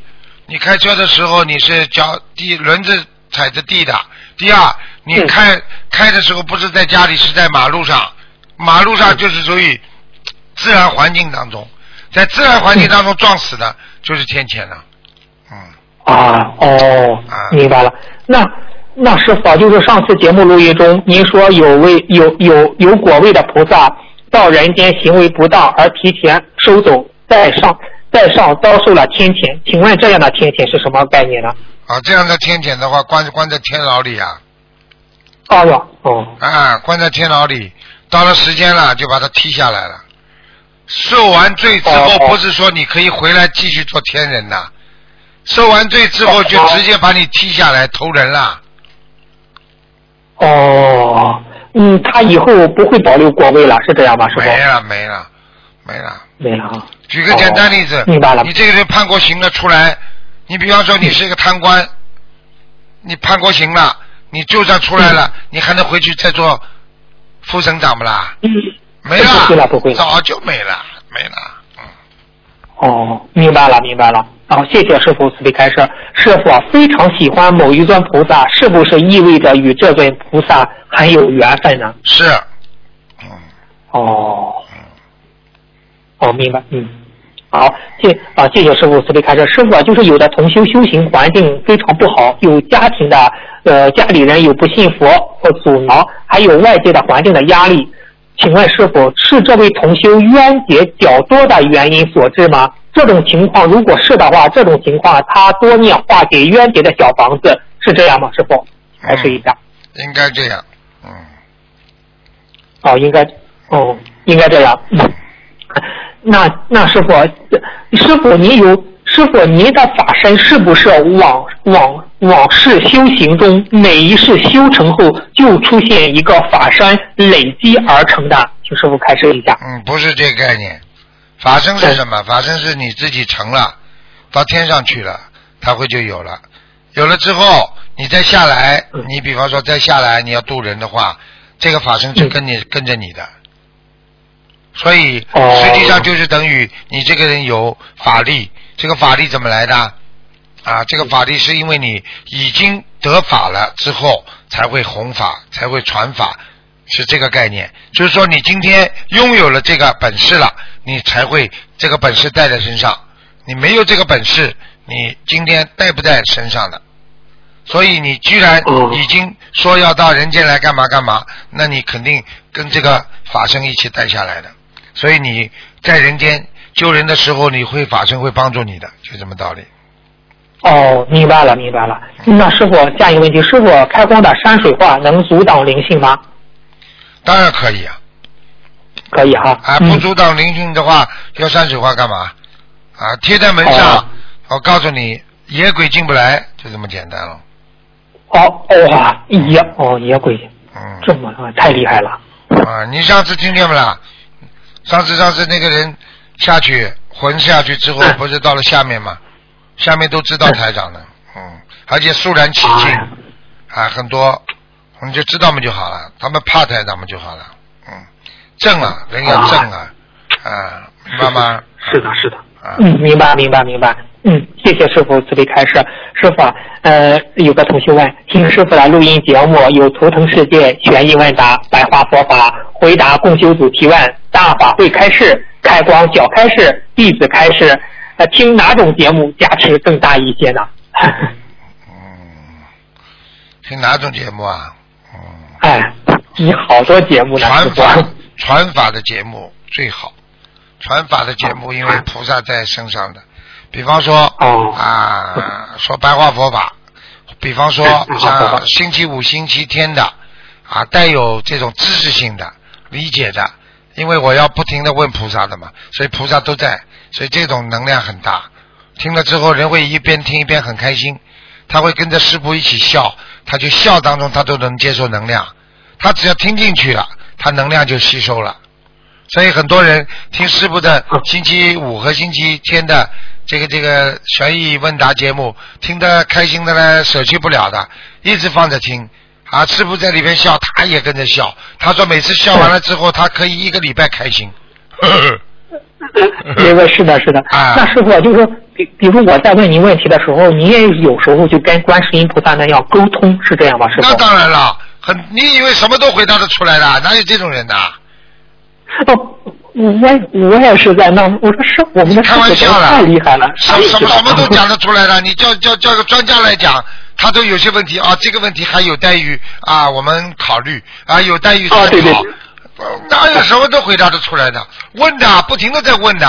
你开车的时候你是脚地轮子踩着地的；第二，你嗯开开的时候不是在家里，是在马路上，马路上就是属于自然环境当中，在自然环境当中撞死的，就是天谴了。嗯，啊，哦啊，明白了。那那师傅啊，就是上次节目录音中，您说有位有有有果位的菩萨到人间行为不当而提前收走，在上在上遭受了天谴，请问这样的天谴是什么概念呢？啊，这样的天谴的话，关关在天牢里啊，哦哟，哦，啊，关在天牢里，到了时间了就把他踢下来了。受完罪之后，哦不是说你可以回来继续做天人的，受完罪之后就哦直接把你踢下来投人了。哦，嗯，他以后不会保留国位了，是这样吧，师傅？没了没了没了。没了啊。举个简单例子，哦明白了你这个人判过刑了出来，你比方说你是一个贪官，你判过刑了，你就算出来了，你还能回去再做副省长不啦？嗯，没不会了不会了早就没了，没了。嗯，哦，明白了，明白了。好、谢谢师傅慈悲开示。师傅啊，非常喜欢某一尊菩萨，是不是意味着与这尊菩萨很有缘分呢？是，嗯，哦，哦，明白，嗯，好，谢啊，谢谢师傅慈悲开示。师傅啊，就是有的同修修行环境非常不好，有家庭的呃家里人有不信佛或阻挠，还有外界的环境的压力，请问师傅，是这位同修冤结较多的原因所致吗？这种情况如果是的话，这种情况他多念化解冤结的小房子是这样吗？师傅，还是一下。应该这样，嗯，哦，应该，哦，应该这样。嗯 那那师傅，师傅您有师傅您的法身是不是往往往世修行中每一世修成后就出现一个法身累积而成的？请师傅开示一下。嗯，不是这个概念。法身是什么？法身是你自己成了，到天上去了，它会就有了。有了之后，你再下来，你比方说再下来，你要渡人的话，这个法身是跟你、跟着你的。所以哦实际上就是等于你这个人有法力，这个法力怎么来的？啊，这个法力是因为你已经得法了之后才会弘法，才会传法，是这个概念。就是说你今天拥有了这个本事了，你才会这个本事带在身上。你没有这个本事，你今天带不在身上的。所以你居然哦已经说要到人间来干嘛干嘛，那你肯定跟这个法身一起带下来的。所以你在人间救人的时候，你会法身会帮助你的，就这么道理。哦，明白了，明白了。那师傅，下一个问题，师傅开光的山水画能阻挡灵性吗？当然可以啊，可以哈。啊，不嗯阻挡灵性的话，要山水画干嘛？啊，贴在门上，哦我告诉你，野鬼进不来，就这么简单了。哦哦哇，野哦野鬼嗯，这么啊太厉害了。啊，你上次听见不啦？上次上次那个人下去魂下去之后，嗯。不是到了下面吗？下面都知道台长的，嗯，而且肃然起敬。啊，很多，你就知道嘛就好了，他们怕台长嘛就好了，嗯，正啊，人要正啊，啊，明白吗？是的，是的。啊，嗯，明白，明白，明白。嗯，谢谢师傅慈悲开示。师傅啊，呃，有个同学问，听师傅的录音节目有图腾世界、悬疑问答、白话佛法、回答共修组提问、大法会开示、开光小开示、弟子开示，呃，听哪种节目加持更大一些呢？嗯，听哪种节目啊？嗯，哎，你好多节目呢，师传法。传法的节目最好，传法的节目因为菩萨在身上的，比方说哦啊，说白话佛法，比方说嗯白话佛法像星期五、星期天的啊，带有这种知识性的理解的，因为我要不停的问菩萨的嘛，所以菩萨都在，所以这种能量很大。听了之后，人会一边听一边很开心，他会跟着师傅一起笑，他就笑当中他都能接受能量，他只要听进去了，他能量就吸收了。所以很多人听师傅的星期五和星期天的这个这个悬疑问答节目，听得开心的呢，舍弃不了的，一直放着听。啊，师傅在里边笑，他也跟着笑。他说每次笑完了之后，他可以一个礼拜开心。呵呵是的，是的。啊那师傅就是说，比比如我在问您问题的时候，你也有时候就跟观世音菩萨那样沟通，是这样吧，师那？当然了，很你以为什么都回答得出来的？哪有这种人呐？哦，我我也是在那，我说是，我们的师开玩笑了，太厉害了，什他也知道什么什么都讲得出来了。你叫叫叫个专家来讲，他都有些问题啊，这个问题还有待于啊我们考虑啊，有待于思考。啊对对呃哪有什么都回答得出来的？问的，不停的在问的。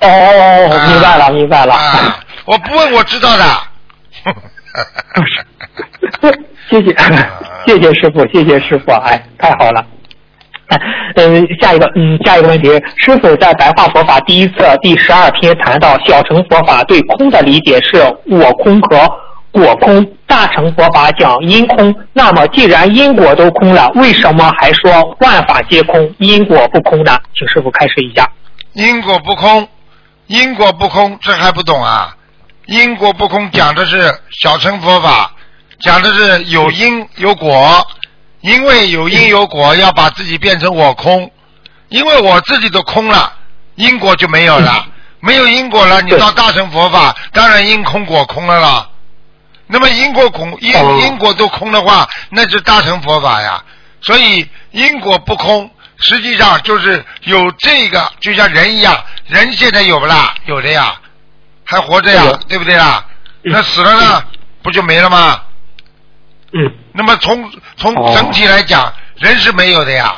哦，啊明白了，明白了。啊，我不问我知道的。谢谢，谢谢师傅，谢谢师傅，哎，太好了。哎 嗯，下一个，嗯，下一个问题，师傅在白话佛法第一册第十二篇谈到小乘佛法对空的理解是我空和果空，大乘佛法讲因空。那么既然因果都空了，为什么还说万法皆空，因果不空呢？请师傅开示一下。因果不空，因果不空，这还不懂啊？因果不空讲的是小乘佛法，讲的是有因有果，因为有因有果，要把自己变成我空，因为我自己都空了，因果就没有了，没有因果了，你到大乘佛法，当然因空果空了啦。那么因果空因哦因果都空的话，那就大乘佛法呀。所以因果不空，实际上就是有这个，就像人一样，人现在有不啦？有的呀，还活着呀，对不对啦？嗯那死了呢，不就没了吗？嗯，那么从从哦整体来讲，人是没有的呀，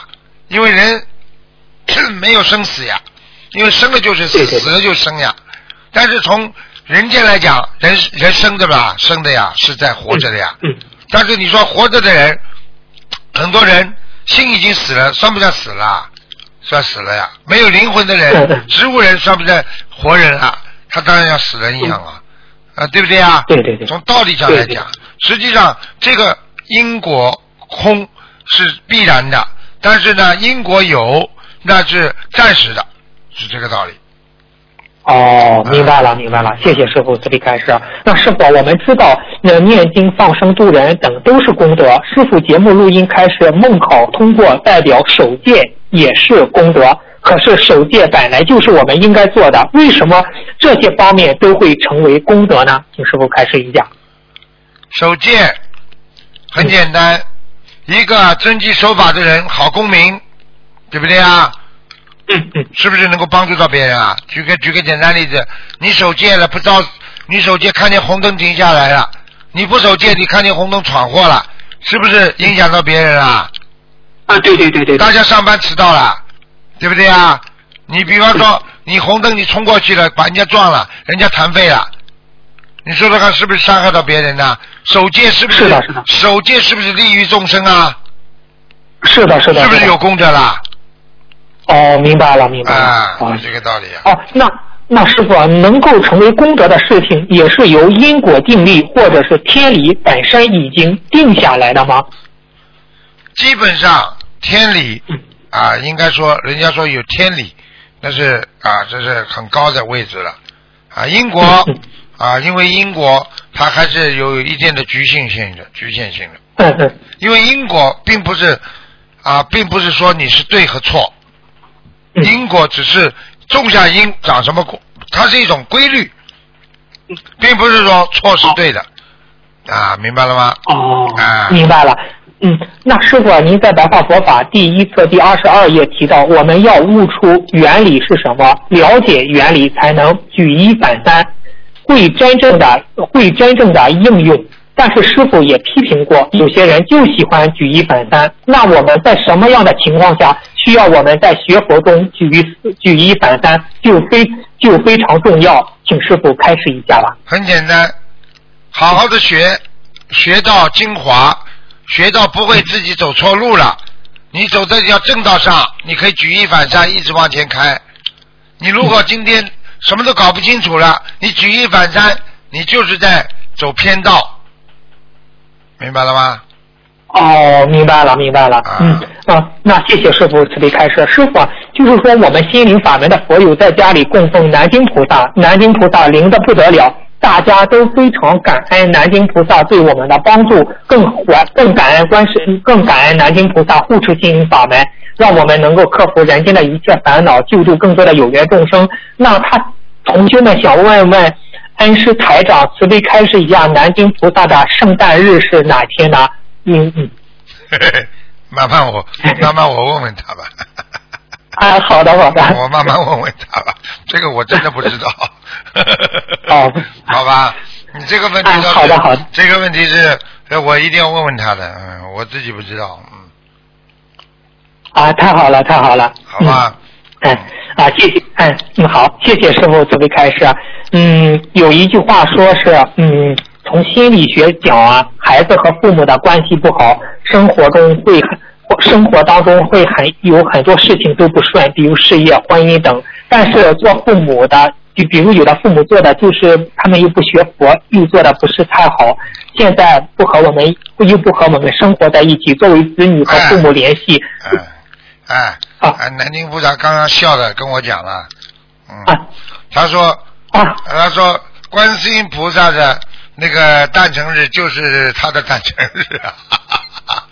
因为人 没有生死呀，因为生了就是死，死了就生呀。但是从人间来讲，人人生的吧，生的呀，是在活着的呀。嗯，但是你说活着的人，很多人心已经死了，算不算死了？算死了呀。没有灵魂的嗯人，嗯植物人算不算活人啊？他当然要死人一样啊，啊，对不对啊？对对对从道理上来讲，实际上这个因果空是必然的，但是呢，因果有那是暂时的，是这个道理。哦，明白了，明白了，谢谢师傅慈悲开示。那师傅，我们知道，那念经、放生、度人等都是功德。师傅节目录音开始，梦考通过，代表首届也是功德。可是首届本来就是我们应该做的，为什么这些方面都会成为功德呢？请师傅开示一下。守戒很简单，一个遵纪守法的人，好公民，对不对啊？嗯嗯是不是能够帮助到别人啊？举个举个简单例子，你守戒了，不照你守戒，看见红灯停下来了，你不守戒，你看见红灯闯祸了，是不是影响到别人啊？啊，对对对对大家上班迟到了，对不对啊？你比方说，你红灯你冲过去了，把人家撞了，人家残废了，你说说看，是不是伤害到别人呢？守戒是不是的是的守戒是不是利于众生啊？是的，是的，是不是有功德啦？哦，明白了，明白了。啊，哦就这个道理啊。哦，那那师傅啊能够成为功德的事情，也是由因果定力或者是天理本身已经定下来的吗？基本上天理啊，应该说人家说有天理，那是啊，这是很高的位置了啊。因果啊，因为因果它还是有一定的局限性的，局限性的。嗯嗯因为因果并不是啊，并不是说你是对和错，嗯因果只是种下因长什么果，它是一种规律，并不是说错是对的啊，明白了吗？哦啊，明白了。嗯，那师傅啊，您在《白话佛法》第一册第二十二页提到，我们要悟出原理是什么，了解原理才能举一反三，会真正的会真正的应用。但是师傅也批评过，有些人就喜欢举一反三。那我们在什么样的情况下需要我们在学佛中举一举一反三，就非就非常重要，请师傅开示一下吧。很简单，好好的学，学到精华，学到不会自己走错路了。你走在条正道上，你可以举一反三，一直往前开。你如果今天什么都搞不清楚了，你举一反三，你就是在走偏道，明白了吗？哦，明白了，明白了。啊嗯啊，那谢谢师傅慈悲开示。师傅啊，就是说我们心灵法门的佛友在家里供奉南京菩萨，南京菩萨灵的不得了，大家都非常感恩南京菩萨对我们的帮助，更还更感恩观世，更感恩南京菩萨护持心灵法门，让我们能够克服人间的一切烦恼，救助更多的有缘众生。那他同学们想问问。恩师台长慈悲开示一下，南京菩萨的圣诞日是哪天呢？嗯嗯，麻烦我慢慢我问问他吧。啊，好的好的。我慢慢问问他吧，这个我真的不知道。哦，好吧，你这个问题啊好的好的这个问题是，呃我一定要问问他的，嗯，我自己不知道，嗯，啊，太好了太好了。好吧，嗯，啊，谢谢，嗯嗯，好，谢谢师傅慈悲开示。嗯，有一句话说是，嗯，从心理学讲啊，孩子和父母的关系不好，生活中会很，生活当中会很有很多事情都不顺，比如事业、婚姻等。但是做父母的，就比如有的父母做的就是他们又不学佛，又做的不是太好，现在不和我们又不和我们生活在一起，作为子女和父母联系，哎哎啊哎，南京部长刚刚笑着跟我讲了，嗯，啊他说啊。他说观世音菩萨的那个诞辰日就是他的诞辰日啊。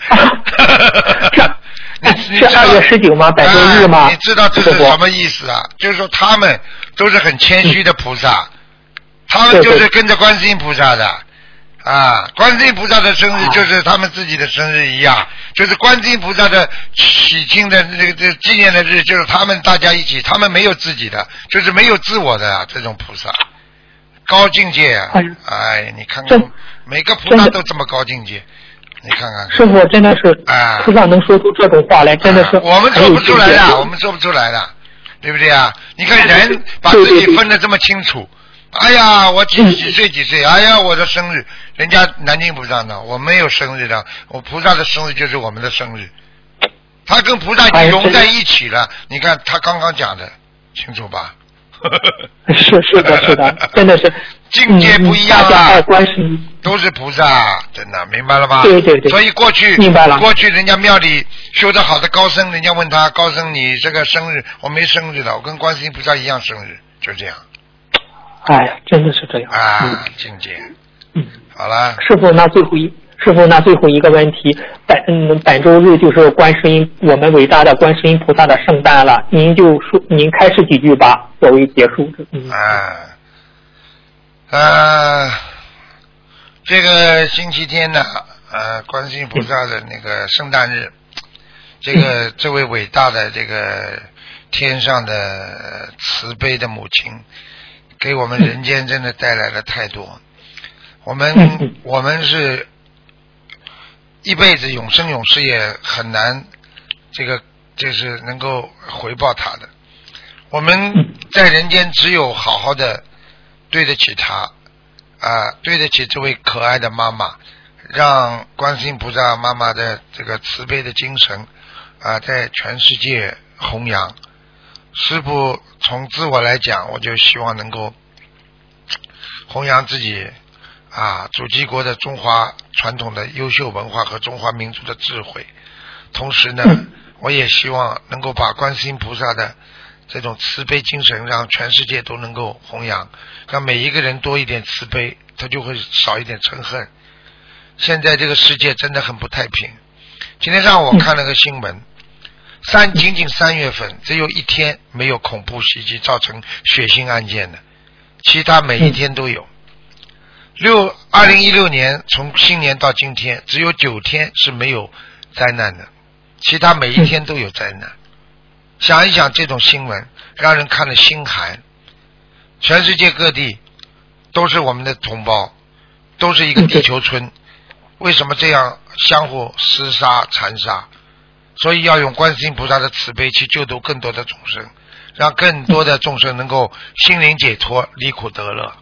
你你知道是二月十九吗？百周日吗？哎你知道这是什么意思啊？就是说他们都是很谦虚的菩萨，他们就是跟着观世音菩萨的。啊，观世音菩萨的生日啊就是他们自己的生日一样，就是观世音菩萨的喜庆的这个这纪念的日，就是他们大家一起，他们没有自己的，就是没有自我的啊，这种菩萨，高境界啊哎！哎，你看看每个菩萨都这么高境界，你看看。师傅真的是啊，菩萨能说出这种话来，真的是啊我们做不出来的，我们做不出来的，对不对啊？你看人把自己分得这么清楚，哎呀，我几几岁几岁，哎呀，我的生日，人家南京菩萨呢，我没有生日的，我菩萨的生日就是我们的生日，他跟菩萨已经融在一起了。你看他刚刚讲的，清楚吧？是是的，是的，真的是。境界不一样啊，都是菩萨，真的明白了吧？对对对。所以过去明白了。过去人家庙里修得好的高僧，人家问他高僧你这个生日，我没生日的，我跟观世音菩萨一样生日，就这样哎，真的是这样。啊，境界。嗯，好了，师傅，那最后一师傅，那最后一个问题，本嗯本周日就是观世音我们伟大的观世音菩萨的圣诞了，您就说您开始几句吧，作为结束。嗯，啊，呃，这个星期天呢，呃，观世音菩萨的那个圣诞日，这个这位伟大的这个天上的慈悲的母亲，给我们人间真的带来了太多。我嗯们嗯我们是一辈子永生永世也很难，这个就是能够回报他的。我们在人间只有好好的对得起他啊，对得起这位可爱的妈妈，让观世音菩萨妈妈的这个慈悲的精神啊，在全世界弘扬。师傅从自我来讲，我就希望能够弘扬自己啊祖籍国的中华传统的优秀文化和中华民族的智慧，同时呢，我也希望能够把观世音菩萨的这种慈悲精神，让全世界都能够弘扬，让每一个人多一点慈悲，他就会少一点嗔恨。现在这个世界真的很不太平。今天上午我看了个新闻，三仅仅三月份只有一天没有恐怖袭击造成血腥案件的，其他每一天都有。六二零一六年从新年到今天，只有九天是没有灾难的，其他每一天都有灾难。想一想这种新闻，让人看了心寒。全世界各地都是我们的同胞，都是一个地球村，为什么这样相互厮杀残杀？所以要用观世音菩萨的慈悲去救度更多的众生，让更多的众生能够心灵解脱、离苦得乐。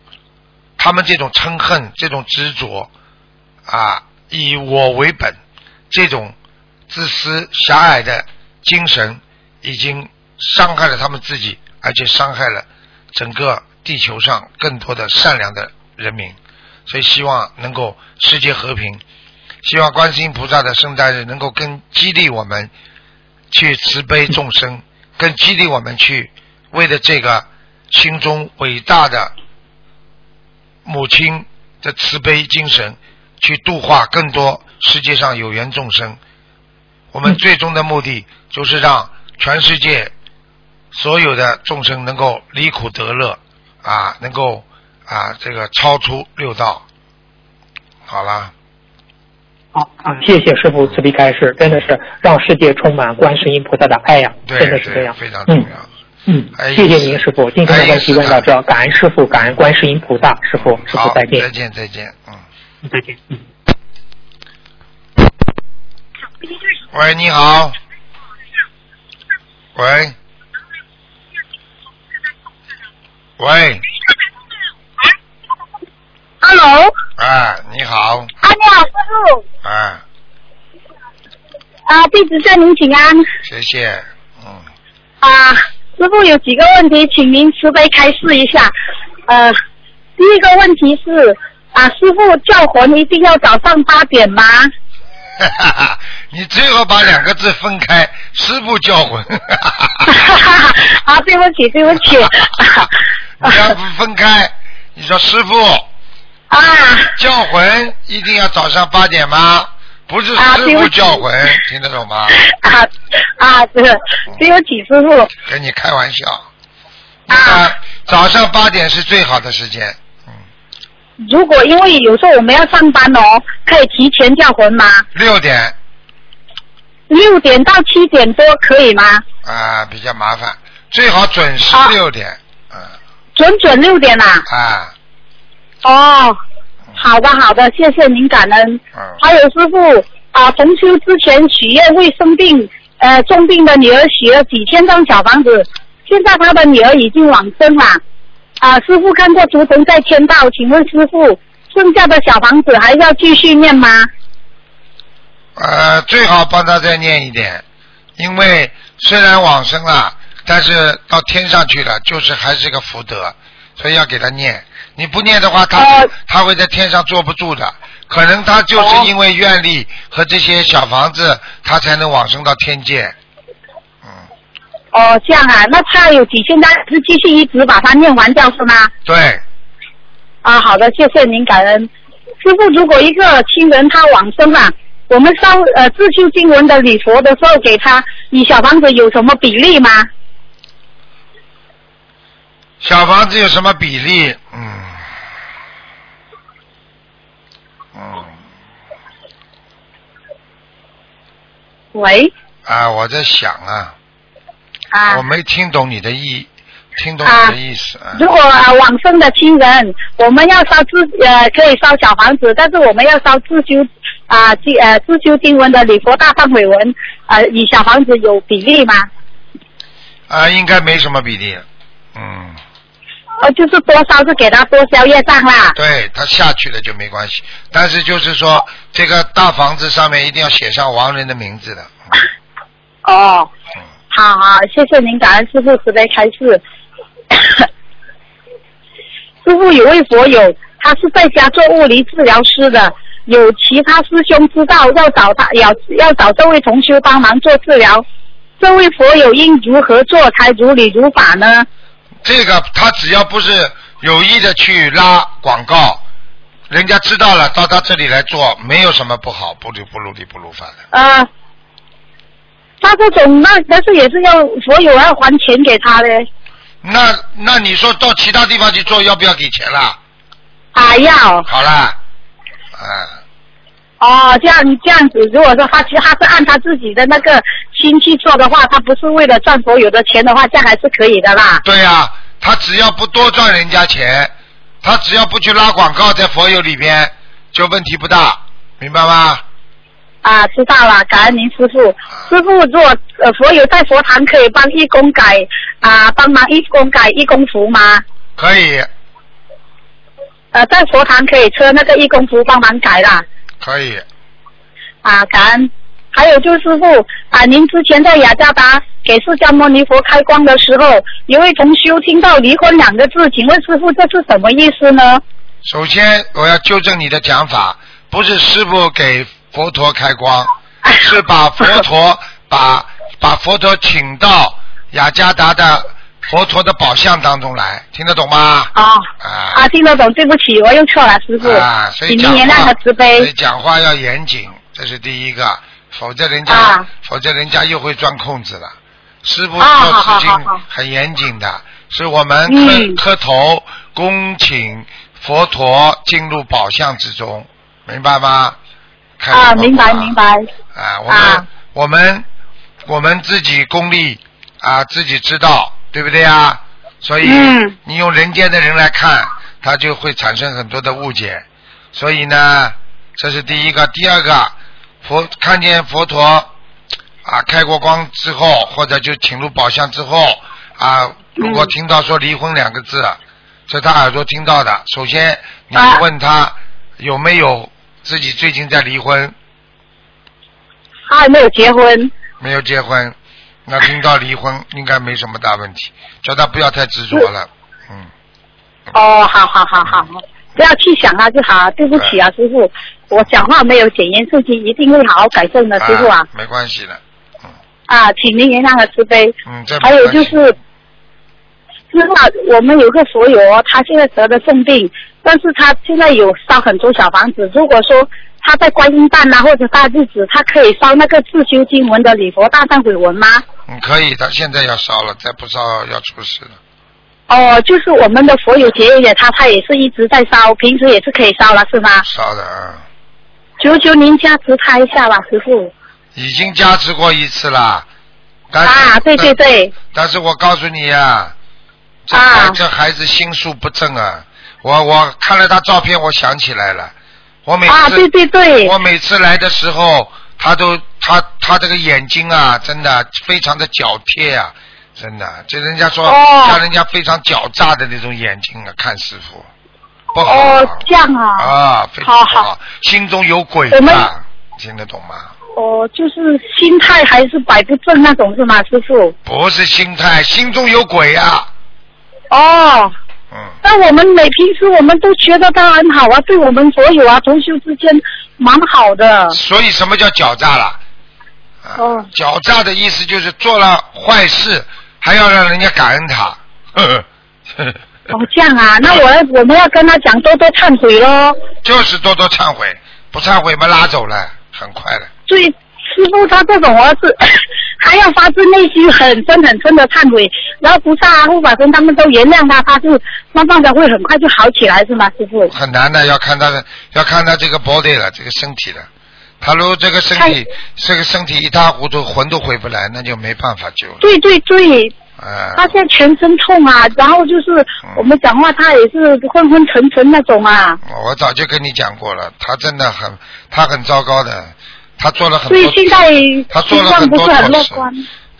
他们这种嗔恨、这种执着啊，以我为本，这种自私狭隘的精神，已经伤害了他们自己，而且伤害了整个地球上更多的善良的人民。所以希望能够世界和平，希望观世音菩萨的圣诞日能够更激励我们去慈悲众生，更激励我们去为了这个心中伟大的母亲的慈悲精神，去度化更多世界上有缘众生。我们最终的目的就是让全世界所有的众生能够离苦得乐，啊，能够啊这个超出六道。好了，好啊，谢谢师傅慈悲开示，真的是让世界充满观世音菩萨的爱呀，对真的是这样，对非常重嗯要。嗯嗯，谢谢您师傅，今天的问题问到这，感恩师傅，感恩观世音菩萨，师傅，师，傅再见再，见，再见，嗯。再见，嗯。喂，你好。喂。喂，Hello，啊，你好，啊，你好，师傅，啊，啊，弟子向您请安。谢谢，嗯，啊，师傅有几个问题，请您慈悲开示一下。呃，第一个问题是，啊，师傅叫魂一定要早上八点吗？哈哈哈，你最好把两个字分开，师傅叫魂，啊，对不起，对不起。你要不分开，你说师傅啊叫魂一定要早上八点吗？不是师傅叫魂，听得懂吗？啊啊，对，只有几，师傅。跟你开玩笑。啊，早上八点是最好的时间。嗯如果因为有时候我们要上班哦，可以提前叫魂吗？六点六点到七点多可以吗？啊、比较麻烦，最好准时啊六点。嗯准准六点啊？啊，哦，好的好的，谢谢您感恩。嗯还有师傅，啊同修之前许愿会生病呃重病的女儿许了几千张小房子，现在他的女儿已经往生了。啊，师傅看过图腾在签到，请问师傅，剩下的小房子还要继续念吗？呃，最好帮他再念一点，因为虽然往生了，但是到天上去了，就是还是个福德，所以要给他念。你不念的话，他、呃他会在天上坐不住的。可能他就是因为愿力和这些小房子，他才能往生到天界。嗯，哦，这样啊，那他有几千张是继续一直把它念完掉是吗？对，啊，好的，谢谢您，感恩师傅。如果一个亲人他往生了，我们烧呃自修经文的礼佛的时候，给他以小房子有什么比例吗？小房子有什么比例？嗯，嗯，喂，啊，我在想啊，啊我没听懂你的意，听懂啊你的意思啊。如果、呃、往生的亲人，我们要烧自呃可以烧小房子，但是我们要烧自修啊经、呃自修经文的礼佛大忏悔文，呃与小房子有比例吗？啊，应该没什么比例。嗯，呃，就是多烧是给他多消业障啦。对他下去了就没关系，但是就是说这个大房子上面一定要写上亡人的名字的。哦，嗯，好好，谢谢您，感恩师傅慈悲开示。师傅有位佛友，他是在家做物理治疗师的，有其他师兄知道要找他，要要找这位同修帮忙做治疗，这位佛友应如何做才如理如法呢？这个他只要不是有意的去拉广告，人家知道了到他这里来做，没有什么不好，不离不如理不入法的。呃，他这种那但是也是要所有要还钱给他的，那那你说到其他地方去做，要不要给钱啦？啊要好啦，啊，哦，这样这样子，如果说他其实他是按他自己的那个心去做的话，他不是为了赚佛有的钱的话，这样还是可以的啦。对呀、他只要不多赚人家钱，他只要不去拉广告在佛友里边，就问题不大，明白吗？啊，知道了，感恩您师傅。师傅，如果呃佛友在佛堂可以帮义工改啊，帮忙义工改义工服吗？可以，呃，在佛堂可以车那个义工服帮忙改啦。可以。啊，感恩。还有就是师傅啊，您之前在雅加达给释迦牟尼佛开光的时候，一位同修听到离婚两个字，请问师傅这是什么意思呢？首先，我要纠正你的讲法，不是师傅给佛陀开光，是把佛陀把把佛陀请到雅加达的佛陀的宝相当中来，听得懂吗？哦，啊啊，听得懂，对不起，我又错了，师傅，啊，所以请讲话您原谅和慈所以。讲话要严谨，这是第一个，否则人家、啊否则人家又会钻空子了。师傅做事情很严谨的，是我们磕、嗯磕头恭请佛陀进入宝相之中，明白吗？啊，明白明白。啊，我们、啊我们我们自己功力啊，自己知道，对不对啊？所以、嗯你用人间的人来看，他就会产生很多的误解。所以呢，这是第一个。第二个，佛看见佛陀啊开过光之后，或者就请入宝相之后啊，如果嗯听到说离婚两个字，这他耳朵听到的。首先，你啊问他有没有自己最近在离婚，他还没有结婚。没有结婚，那听到离婚应该没什么大问题，叫他不要太执着了。嗯，哦，好好好好，不要去想他就好。对不起啊，师傅，我讲话没有简言顺气，一定会好好改正的，师傅啊。没关系的。啊，请您原谅和慈悲。嗯，这还有就是，师傅啊，我们有个佛友哦，他现在得了重病，但是他现在有烧很多小房子。如果说他在观音诞啊或者大日子，他可以烧那个自修经文的礼佛大忏悔文吗？嗯，可以他，现在要烧了，再不烧要出事了。哦，就是我们的佛友结缘给他，他也是一直在烧，平时也是可以烧了，是吗？烧的啊，求求您加持他一下吧，师傅。已经加持过一次了。但是啊，对对。对，但但是我告诉你啊，这孩、啊这孩子心术不正啊！我我看了他照片，我想起来了。我每次、啊，对对对，我每次来的时候，他都他他这个眼睛啊，真的非常的狡贴啊，真的，就人家说哦像人家非常狡诈的那种眼睛啊，看师傅不好哦，这样啊。啊，非常好好好，心中有鬼我们啊，听得懂吗？哦，就是心态还是摆不正那种是吗，师傅？不是心态，心中有鬼啊，哦，嗯，那我们每平时我们都觉得他很好啊，对我们所有啊同修之间蛮好的。所以什么叫狡诈了？啊哦狡诈的意思就是做了坏事，还要让人家感恩他。呵呵呵呵哦，这样啊，那我我们要跟他讲多多忏悔喽。就是多多忏悔，不忏悔嘛拉走了，很快的。所以师傅他这种儿子 还要发自内心很深很深的忏悔，然后菩萨啊护法神他们都原谅他，他是慢慢的会很快就好起来是吗，师傅？很难的，要看他的，要看他这个 body 了，这个身体了。他如果这个身体，这个身体一塌糊涂，魂都回不来，那就没办法救了。对对对，啊、他现在全身痛啊，然后就是我们讲话他也是昏昏沉沉那种啊。我早就跟你讲过了，他真的很，他很糟糕的，他做了很所以多，现在他做了很多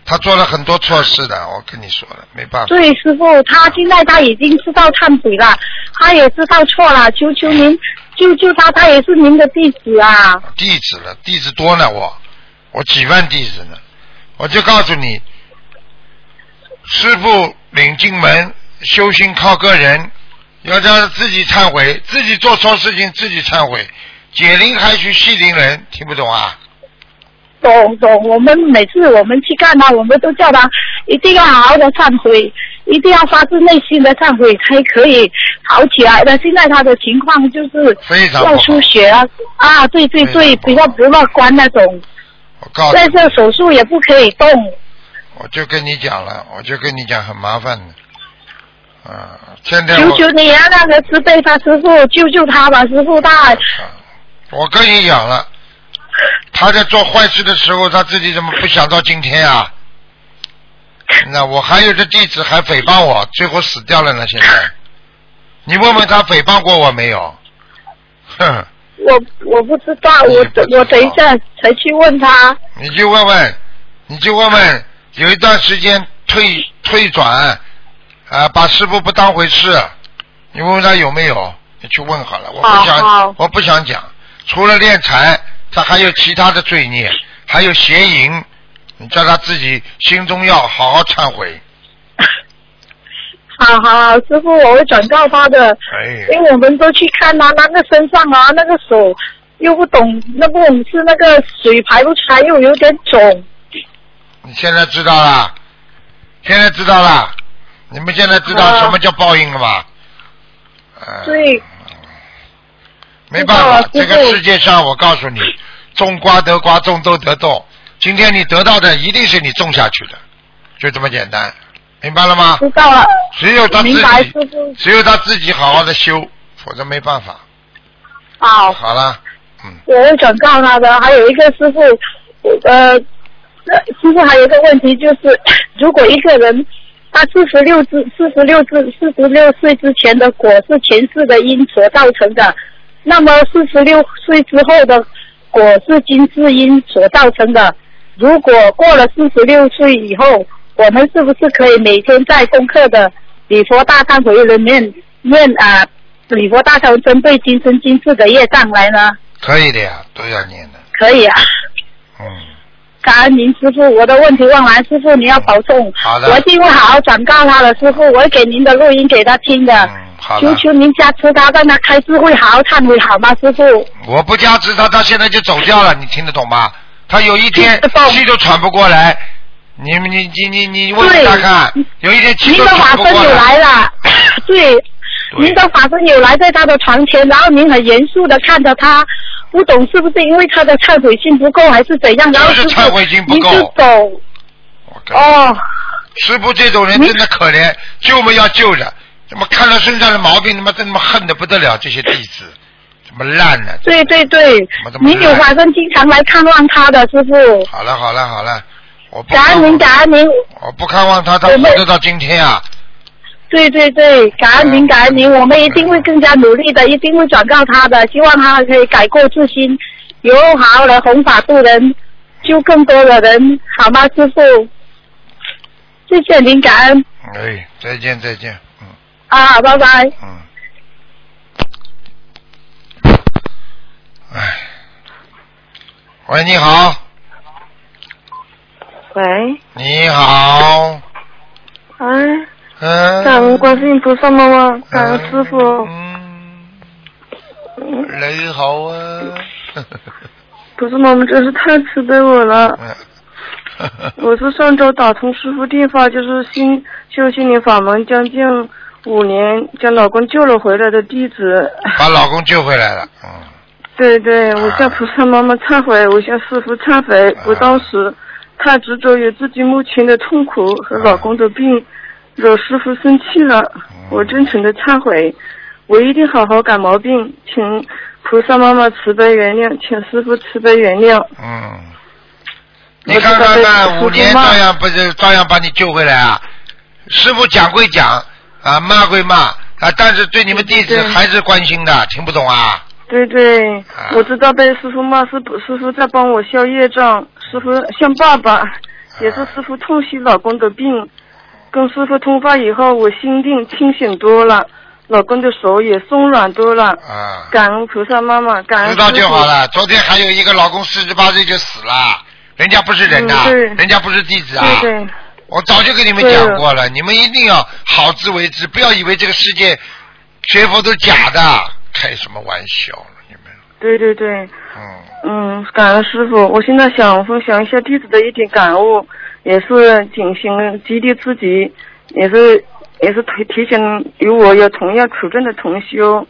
他做了很多错事的，我跟你说了，没办法。对，师傅，他现在他已经知道忏悔了，他也知道错了，求求您救救他，他也是您的弟子啊。弟子了，弟子多呢，我我几万弟子呢，我就告诉你，师傅领进门，修行靠个人，要让他自己忏悔，自己做错事情自己忏悔，解铃还须系铃人，听不懂啊？懂懂，我们每次我们去看他，我们都叫他一定要好好的忏悔，一定要发自内心的忏悔，才可以好起来的。现在他的情况就是要非常不好出血啊啊，对对对，比较不乐观那种，我告诉在你，这手术也不可以动。我就跟你讲了，我就跟你讲很麻烦的，啊，现在求求你啊，那个慈悲他师傅救救他吧，师傅他我跟你讲了，他在做坏事的时候，他自己怎么不想到今天啊？那我还有这弟子还诽谤我，最后死掉了呢。现在，你问问他诽谤过我没有？哼，我我不知道，我我等一下才去问他。你就问问，你就问问，有一段时间退退转，啊，把师傅不当回事，你问问他有没有？你去问好了，我不想，我不想讲。除了敛财，他还有其他的罪孽，还有邪淫，你叫他自己心中要好好忏悔。好好好，师傅，我会转告他的。哎，因为我们都去看他那个身上啊，那个手又不懂，那不懂是那个水排不出来，又有点肿。你现在知道了，现在知道了，你们现在知道啊什么叫报应了吧？呃对，没办法，这个世界上我告诉你，种瓜得瓜，种豆得豆。今天你得到的一定是你种下去的，就这么简单，明白了吗？知道了。只有他自明白，师己，傅。只有他自己好好的修，否则没办法。好，好了，嗯，我会转告他的。还有一个师傅，呃，那师傅还有一个问题就是，如果一个人他四十六至四十六至四十六岁之前的果是前世的因所造成的，那么四十六岁之后的果是金世因所造成的。如果过了四十六岁以后，我们是不是可以每天在功课的礼佛大忏悔里面念啊、礼佛大忏悔针对今生今世的业障来呢？可以的呀，都要念的，可以啊。嗯，感恩您师傅，我的问题问完，师傅你要保重。好的我一定会好好转告他的师傅，我会给您的录音给他听的。嗯，好，求求您加持他，让他开智慧，好好忏悔，好吗，师傅？我不加持他，他现在就走掉了，你听得懂吗？他有一天气都喘不过来，你你你你你问问他看，有一天气都您的法喘不过身有来了，对，您的法身有来在他的床前，然后您很严肃的看着他，不懂是不是因为他的忏悔心不够，还是怎样？然后就是忏悔心不够。您就走。哦，师傅这种人真的可怜，救嘛要救着，怎么看到身上的毛病，他妈真他妈恨得不得了，这些弟子？怎么烂呢？对对对。您有烂？法身经常来看望他的师傅。好了好了好了，我不感恩您，感恩您。我不看望他，他活得到今天啊！对对对，感恩您，感恩您，我们一定会更加努力的，一定会转告他的，希望他可以改过自新，以后好的弘法度人，救更多的人，好吗，师傅？谢谢您，感恩。哎，再见再见，嗯啊，拜拜。嗯。哎，喂，你好，喂，你好，哎，嗯。感恩观世音菩萨妈妈，感恩师傅。嗯，你好啊。菩萨妈妈真是太慈悲我了。嗯我是上周打通师傅电话，就是新修心灵法门将近五年，将老公救了回来的弟子。把老公救回来了，嗯，对对，我向菩萨妈妈忏悔，我向师傅忏悔，我当时太执着于自己母亲的痛苦和老公的病，惹师傅生气了，我真诚的忏悔，我一定好好改毛病，请菩萨妈妈慈悲原谅，请师傅慈悲原谅。嗯，你看看看，五年照样不是照样把你救回来啊？师傅讲归讲啊，骂归骂啊，但是对你们弟子还是关心的，听不懂啊？对对，我知道被师傅骂是师傅在帮我消业障，师傅像爸爸，也是师傅痛惜老公的病。跟师傅通话以后，我心定清醒多了，老公的手也松软多了。啊，感恩菩萨妈妈，感恩知道就好了。昨天还有一个老公四十八岁就死了，人家不是人呐、人家不是弟子啊。对对，我早就跟你们讲过了，你们一定要好自为之，不要以为这个世界学佛都是假的，开什么玩笑呢？你们，对对对，嗯，嗯，感恩师傅。我现在想分享一下弟子的一点感悟，也是警醒激励自己，也是也是提提醒与我有同样处境的同修，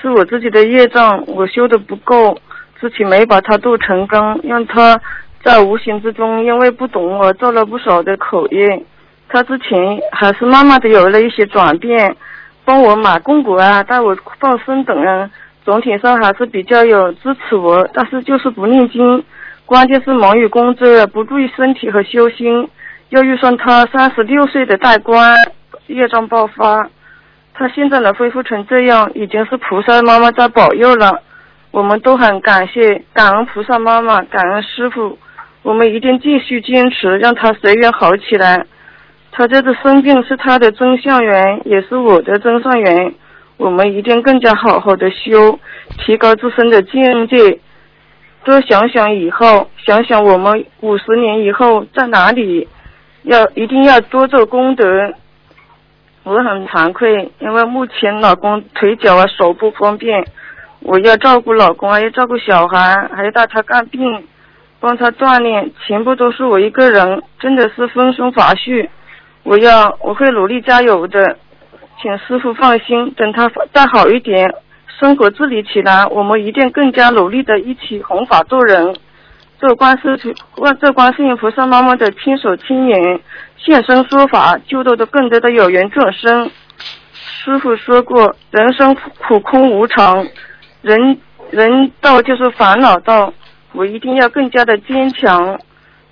是我自己的业障，我修的不够，自己没把它度成功，让他在无形之中因为不懂而做了不少的口业。他之前还是慢慢的有了一些转变，帮我买供果啊，带我放生等啊，总体上还是比较有支持我，但是就是不念经，关键是忙于工作，不注意身体和修心。又遇上他三十六岁的大关，业障爆发，他现在能恢复成这样，已经是菩萨妈妈在保佑了。我们都很感谢，感恩菩萨妈妈，感恩师傅。我们一定继续坚持，让他随缘好起来。他这次生病是他的真相缘，也是我的真相缘。我们一定更加好好的修，提高自身的境界。多想想以后，想想我们五十年以后在哪里，要一定要多做功德。我很惭愧，因为目前老公腿脚啊手不方便，我要照顾老公，还要照顾小孩，还要带他看病，帮他锻炼，全部都是我一个人，真的是分身乏术。我要我会努力加油的，请师傅放心，等他再好一点，生活自理起来，我们一定更加努力的一起弘法度人，做观世做观世音菩萨妈妈的亲手亲眼现身说法，救度的更多的有缘众生。师傅说过，人生苦空无常，人人道就是烦恼道，我一定要更加的坚强，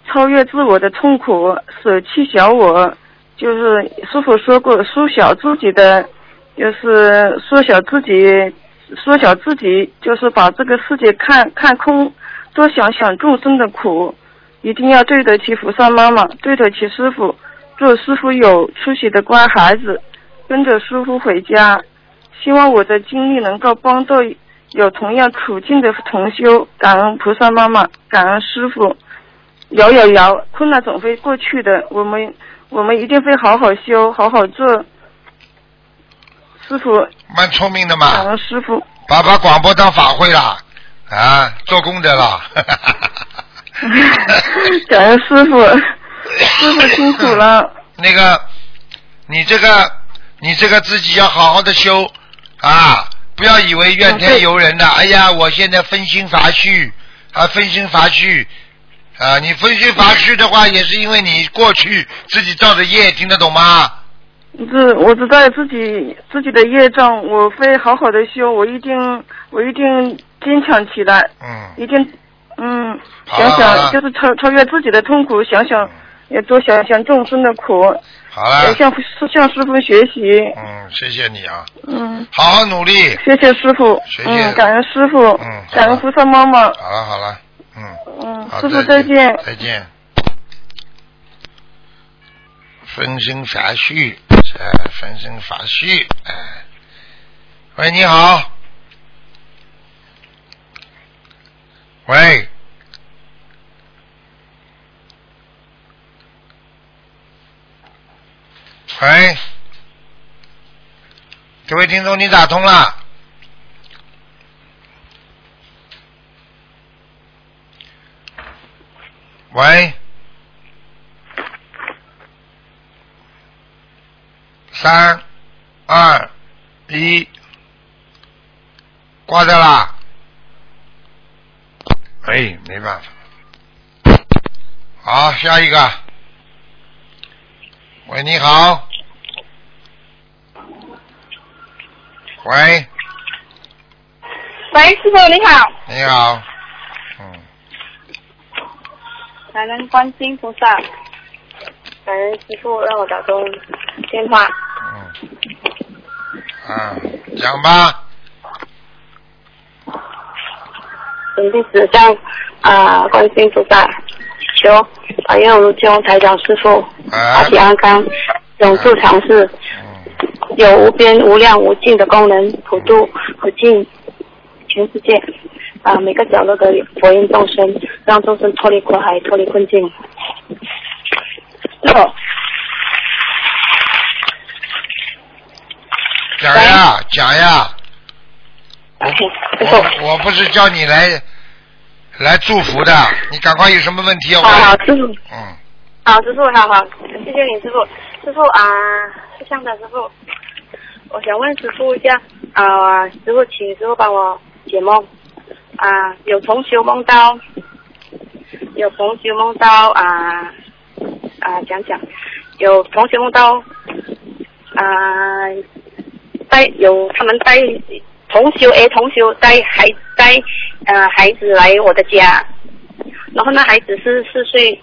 超越自我的痛苦，舍弃小我。就是师傅说过，缩小自己的，就是缩小自己，缩小自己，就是把这个世界看看空，多想想众生的苦，一定要对得起菩萨妈妈，对得起师傅，做师傅有出息的乖孩子，跟着师傅回家。希望我的经历能够帮到有同样处境的同修，感恩菩萨妈妈，感恩师傅。摇摇摇，困难总会过去的，我们。我们一定会好好修，好好做。师傅，蛮聪明的嘛感，恩师傅。把把广播当法会啦啊，做功德了。感恩师傅，师傅辛苦了。那个，你这个，你这个自己要好好的修啊，不要以为怨天尤人的。哎呀，我现在分心乏绪啊，分心乏绪啊，你分心乏绪的话，也是因为你过去自己造的业，听得懂吗？这我知道自己自己的业障，我会好好的修，我一定我一定坚强起来，嗯，一定嗯想想就是超超越自己的痛苦，想想也多想想众生的苦，好了也，向向师傅学习。嗯，谢谢你啊，嗯，好好努力。谢谢师傅。谢谢嗯，感恩师傅。嗯感恩菩萨妈妈。好了好了，嗯，嗯，师傅再再见。再见。分身乏术，哎，分身乏术，哎，喂，你好，喂，喂，这位听众，你打通了。喂，三二一，挂掉啦。哎，没办法。好，下一个。喂，你好。喂，喂，师傅你好，你好。嗯，感恩观世音菩萨，感恩师傅让我打通电话。嗯，啊，讲吧。本弟子向啊观世音菩萨求保佑卢金龙台长师傅啊身体安康，永驻常世，嗯，有无边无量无尽的功能，普度普尽全世界啊每个角落的佛音众生，让众生脱离苦海，脱离困境。讲呀，讲呀。我我不是叫你来来祝福的，你赶快有什么问题要好好，师傅，嗯，好，师傅，好好，谢谢你，师傅。师傅啊，是这样的，师傅，我想问师傅一下啊，师傅，请师傅帮我解梦。啊，有同学梦到，有同学梦到啊啊，讲讲，有同学梦到啊，带有他们带同修诶，同修带孩带呃孩子来我的家，然后那孩子是四岁，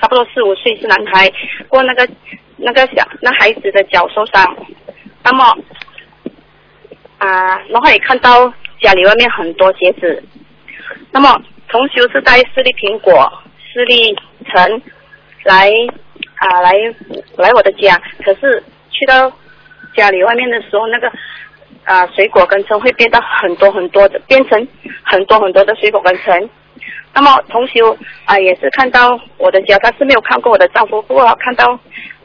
差不多四五岁，是男孩。过那个那个小那孩子的脚受伤，那么啊、然后也看到家里外面很多鞋子。那么同修是带四粒苹果、四粒橙来啊、来来我的家，可是去到家里外面的时候，那个啊、水果跟橙会变到很多很多的，变成很多很多的水果跟橙。那么同时啊、也是看到我的家，但是没有看过我的丈夫，不过看到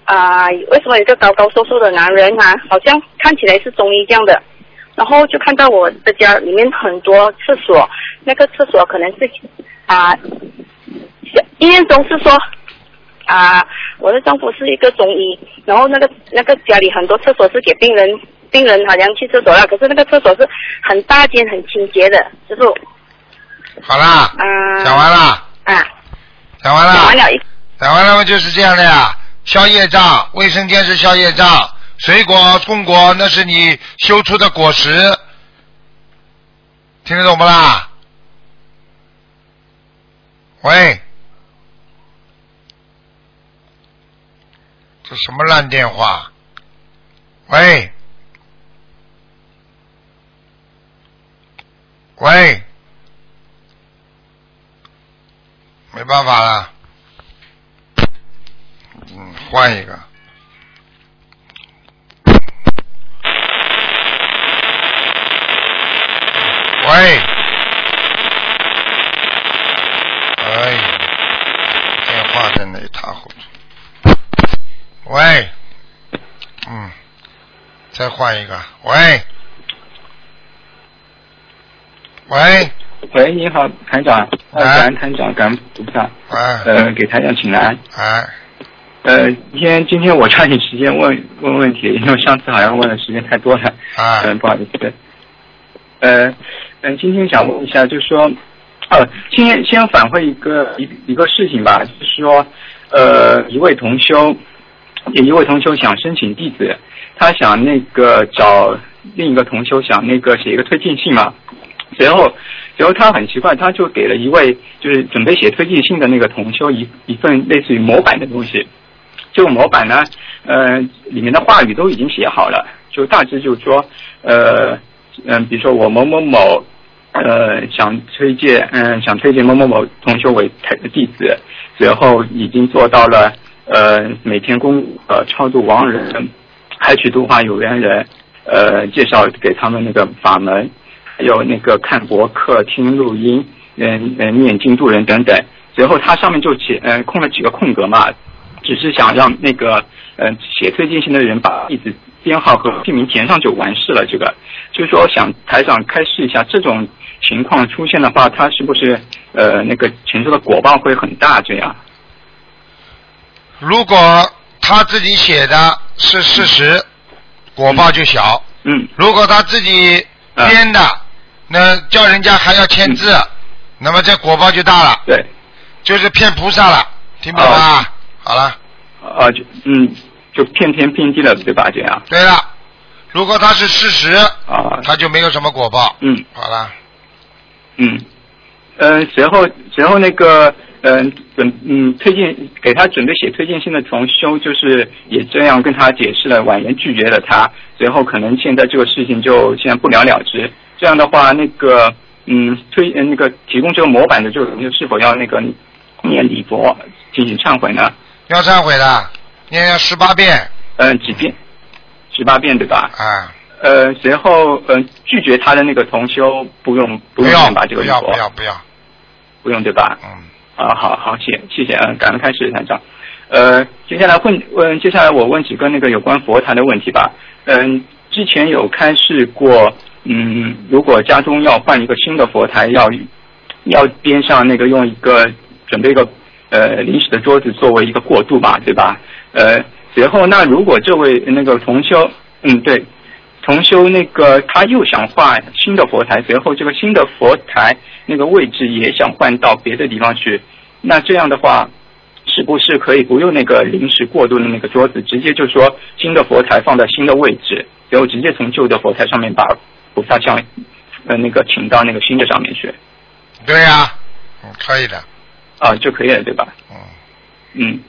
啊、为什么有一个高高瘦瘦的男人啊，好像看起来是中医这样的，然后就看到我的家里面很多厕所，那个厕所可能是啊，医院中是说啊，我的丈夫是一个中医，然后那个那个家里很多厕所是给病人，病人好像去厕所了，可是那个厕所是很大间很清洁的，师傅好啦，嗯讲完了，啊，讲完了，讲完了讲完了嘛，就是这样的呀。消业障，卫生间是消业障，水果供果那是你修出的果实，听得懂不啦？喂，这什么烂电话？喂，喂，没办法了。嗯，换一个。喂，哎呀，电话真的一塌糊涂。喂，嗯，再换一个。喂，喂，喂，你好，团长，呃，哎感恩团长，感恩菩萨，哎，呃，给团长请安。哎，呃，今天今天我抓紧时间问问问题，因为上次好像问的时间太多了，哎嗯、不好意思。呃，嗯、今天想问一下，就是说，呃，先先反馈一个一一个事情吧，就是说，呃，一位同修，有一位同修想申请弟子，他想那个找另一个同修想那个写一个推荐信嘛，随后，随后他很奇怪，他就给了一位就是准备写推荐信的那个同修一一份类似于模板的东西。这个模板呢，呃，里面的话语都已经写好了，就大致就是说，呃，嗯、比如说我某某某，呃，想推荐，嗯、想推荐某某某同修为台弟子，随后已经做到了，呃，每天供呃超度亡人，还去度化有缘人，呃，介绍给他们那个法门，还有那个看博客、听录音，嗯、嗯、念经度人等等。随后他上面就写，嗯、空了几个空格嘛，只是想让那个呃写推荐信的人把地址编号和姓名填上就完事了。这个就是说想台长开示一下，这种情况出现的话，他是不是呃那个承受的果报会很大？这样？如果他自己写的是事实，果报就小；嗯如果他自己编的，那叫人家还要签字，那么这果报就大了，嗯对，就是骗菩萨了，听不懂啊？好了，啊就嗯就骗天骗地了，对吧？这样对了，如果他是事实，啊他就没有什么果报。嗯好了，嗯，嗯，随后随后那个嗯准嗯推荐给他准备写推荐信的同修，就是也这样跟他解释了，婉言拒绝了他。随后可能现在这个事情就现在不了了之。这样的话，那个嗯推呃那个提供这个模板的这个同修是否要那个念礼佛进行忏悔呢？要忏悔的，念要十八遍嗯、几遍？十八遍对吧？啊，呃，随后呃拒绝他的那个同修不用不用吧这个不要礼佛不要不要，不用对吧？嗯，啊，好好，谢谢谢，嗯，感恩开始台长。呃，接下来问问，接下来我问几个那个有关佛坛的问题吧。嗯，之前有开示过，嗯，如果家中要换一个新的佛台，要要边上那个用一个准备一个呃临时的桌子作为一个过渡吧，对吧？呃，随后那如果这位那个同修，嗯，对，重修那个他又想换新的佛台，随后这个新的佛台那个位置也想换到别的地方去，那这样的话，是不是可以不用那个临时过渡的那个桌子，直接就说新的佛台放在新的位置，然后直接从旧的佛台上面把菩萨像呃那个请到那个新的上面去对呀、嗯，可以的，啊就可以了，对吧？嗯，嗯，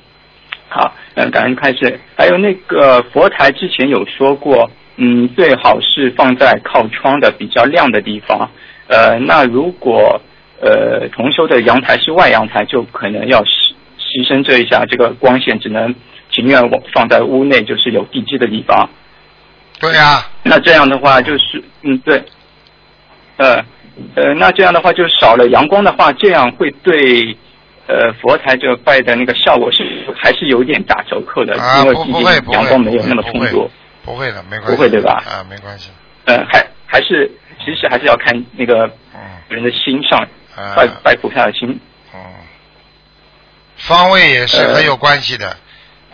好，嗯，感恩开始。还有那个佛台之前有说过，嗯，最好是放在靠窗的比较亮的地方。呃，那如果呃同修的阳台是外阳台，就可能要牺牺牲这一下这个光线，只能情愿我放在屋内，就是有地基的地方。对呀、那这样的话就是，嗯，对，呃，呃，那这样的话就少了阳光的话，这样会对呃佛台这个拜的那个效果是还是有点打折扣的，啊，因为毕竟阳光没有那么充足。不会的，没关系，不会对吧？啊，没关系，呃，还还是其实还是要看那个嗯。人的心上，啊。拜拜菩萨的心。嗯，方位也是很有关系的，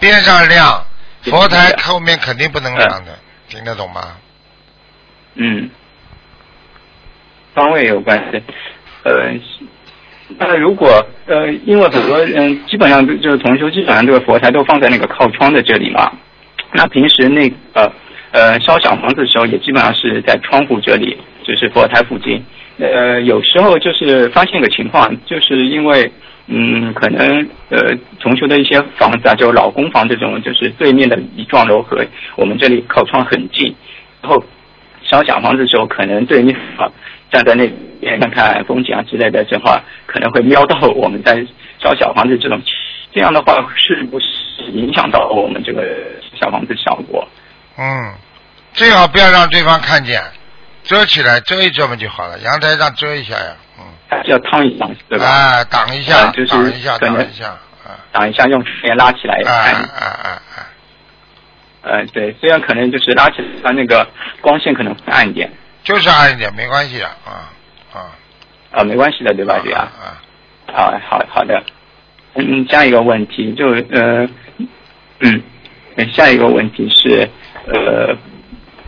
边上亮，佛台后面肯定不能亮的，听得懂吗？嗯，方位有关系。呃，那如果呃，因为很多人基本上就是同修，基本上这个佛台都放在那个靠窗的这里嘛。那平时那个呃烧小房子的时候，也基本上是在窗户这里，就是佛台附近。呃，有时候就是发现个情况，就是因为嗯，可能呃重修的一些房子啊，就老公房这种，就是对面的一幢楼和我们这里靠窗很近，然后烧小房子的时候，可能对面啊站在那边看看风景啊之类的，正好可能会瞄到我们在烧小房子这种，这样的话是不是影响到我们这个小房子效果？嗯，最好不要让对方看见，遮起来遮一遮嘛就好了，阳台上遮一下呀，嗯，要烫一烫，对吧？啊，挡一下，啊就是挡一下，挡一下，啊，挡一下，用线拉起来啊看。啊啊啊，呃，对，虽然可能就是拉起来，它那个光线可能会暗一点，就是暗一点，没关系的，啊啊，啊、没关系的，对吧？对啊。啊，好好好的，嗯，下一个问题就呃，嗯，呃下一个问题是呃，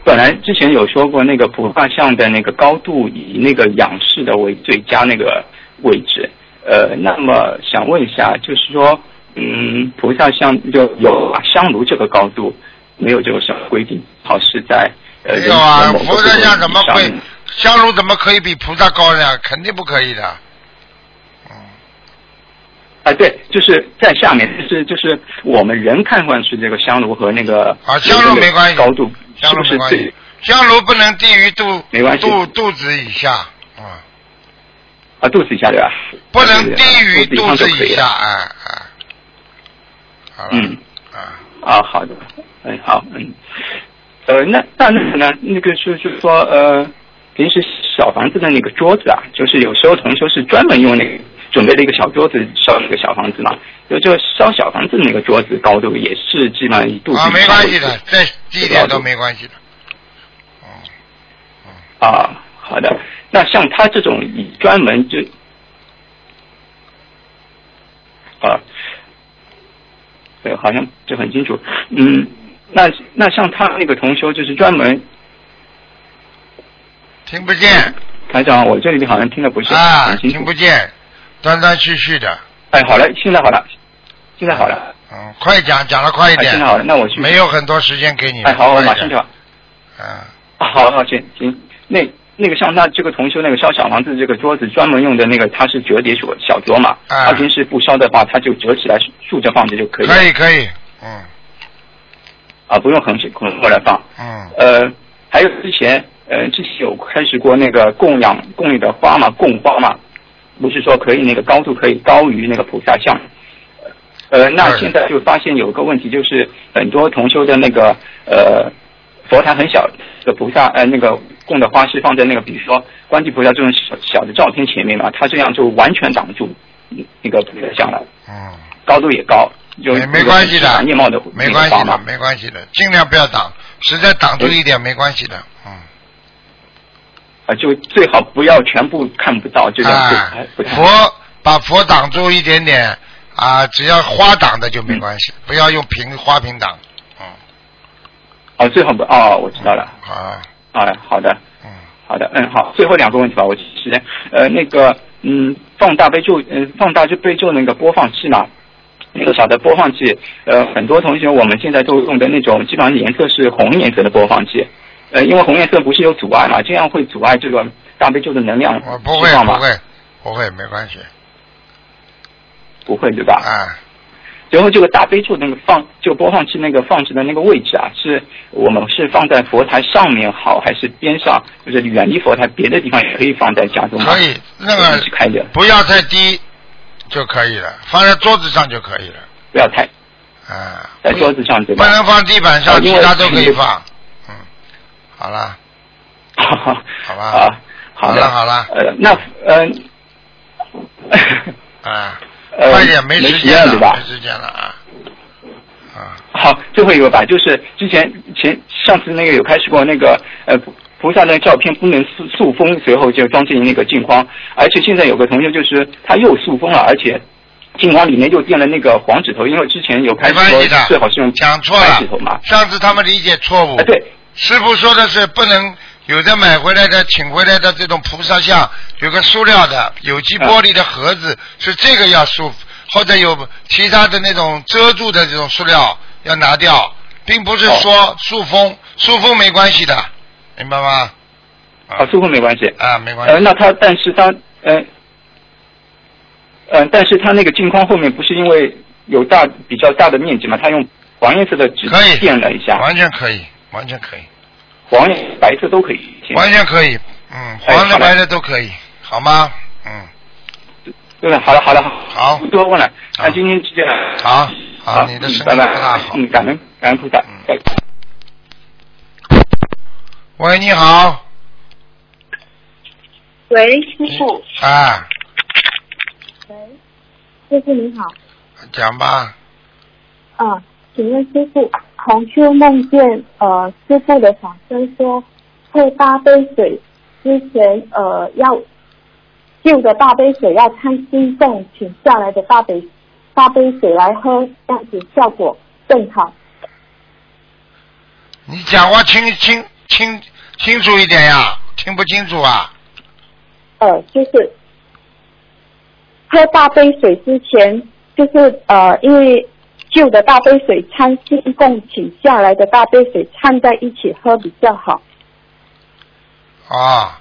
本来之前有说过那个菩萨像的那个高度以那个仰视的为最佳那个位置，呃，那么想问一下，就是说，嗯，菩萨像就有香炉这个高度，没有这个什么规定，好是在呃没有啊，人体的某个佛山像怎么会？香炉怎么可以比菩萨高呢？肯定不可以的。嗯，啊，对，就是在下面，就是就是我们人看上去这个香炉和那个啊，香炉没关系，高度香是不是炉没关系？，香炉不能低于肚没关系肚肚子以下，啊，啊肚子以下对吧？不能低于肚肚子以下。哎哎。好。嗯。啊，啊，好的，哎，好，嗯，呃，那那那呢？那个就是说，呃，平时小房子的那个桌子啊，就是有时候同修是专门用那个准备了一个小桌子烧那个小房子嘛，就就烧小房子那个桌子高度也是基本上一肚子啊，没关系的再低一点都没关系的。啊，好的。那像他这种以专门就啊，对，好像就很清楚。嗯，那那像他那个同修就是专门听不见台长，我这里好像听的不是啊。听不见，断断续续的。哎，好嘞，现在好了，现在好了。嗯，快讲，讲的快一点。哎现在好了那我去没有很多时间给你了。哎，好，我马上就好。嗯，啊，好好行行，那那个像他这个同修那个烧小房子这个桌子专门用的那个，它是折叠小小桌嘛，啊他平时不烧的话，他就折起来竖着放着就可以了。可以可以，嗯啊，不用横起横过来放。嗯呃，还有之前呃之前有开始过那个供养供你的花嘛，供花嘛，不是说可以那个高度可以高于那个菩萨像。呃，那现在就发现有个问题，就是很多同修的那个呃佛台很小，的菩萨呃那个供的花是放在那个比如说观世菩萨这种小小的照片前面嘛，他这样就完全挡住嗯那个菩萨像了，嗯，高度也高，就没没关系的面貌的没关系的没关系的，尽量不要挡，实在挡住一点没关系的，嗯，啊，就最好不要全部看不到，这样就啊还不，太好。佛把佛挡住一点点啊，只要花挡的就没关系，不要用瓶花瓶挡，嗯，哦，最好不哦，我知道了。啊，啊，好的，嗯，好的，嗯，好，最后两个问题吧，我时间，呃，那个，嗯，放大悲咒，嗯、放大就悲咒那个播放器嘛，那个小的播放器，呃，很多同学我们现在都用的那种，基本上颜色是红颜色的播放器，呃，因为红颜色不是有阻碍嘛，这样会阻碍这个大悲咒的能量我不会？不会不会没关系，不会对吧？啊，然后这个大悲咒那个放，就播放器那个放置的那个位置啊，是我们是放在佛台上面好，还是边上？就是远离佛台，别的地方也可以放在家中吗？可以，那个是开着，不要太低就可以了，放在桌子上就可以了，不要太啊，在桌子上对吧？不能放地板上，其他都可以放，嗯，好啦，好吧。啊，好的。好了好了呃，那呃，啊，呃快点，没没时间了，没时间了啊，啊，好，最后一个吧，就是之前前上次那个有开始过那个呃菩菩萨的照片不能塑塑封，随后就装进那个镜框，而且现在有个同学就是他又塑封了，而且镜框里面又垫了那个黄纸头，因为之前有开始说最好是用讲错白纸头嘛。了，，上次他们理解错误。啊，对，师傅说的是不能有的买回来的、请回来的这种菩萨像，有个塑料的有机玻璃的盒子，是这个要塑，或者有其他的那种遮住的这种塑料要拿掉，并不是说塑封，塑封没关系的，明白吗？啊，塑封没关系。啊，没关系。呃，那他但是他呃呃，但是他那个镜框后面不是因为有大比较大的面积嘛，他用黄颜色的纸垫了一下，完全可以，完全可以，黄颜白色都可以。完全可以，嗯，黄的白的都可以，好吗？嗯，对了，好了好了，好不多问了，那今天就这样。好，好，你的嗯声音拜拜不大好。嗯，感恩感恩菩萨。拜拜喂，你好，喂，师傅。啊，喂，师傅你好。讲吧，啊，请问师傅，同修梦见呃师傅的法身说，喝大杯水之前呃要旧的大杯水要看心动请下来的大杯大杯水来喝，这样子效果更好。你讲话清清清清楚一点呀，听不清楚啊？呃，就是喝大杯水之前，就是呃，因为旧的大杯水掺新供请下来的大杯水掺在一起喝比较好。啊，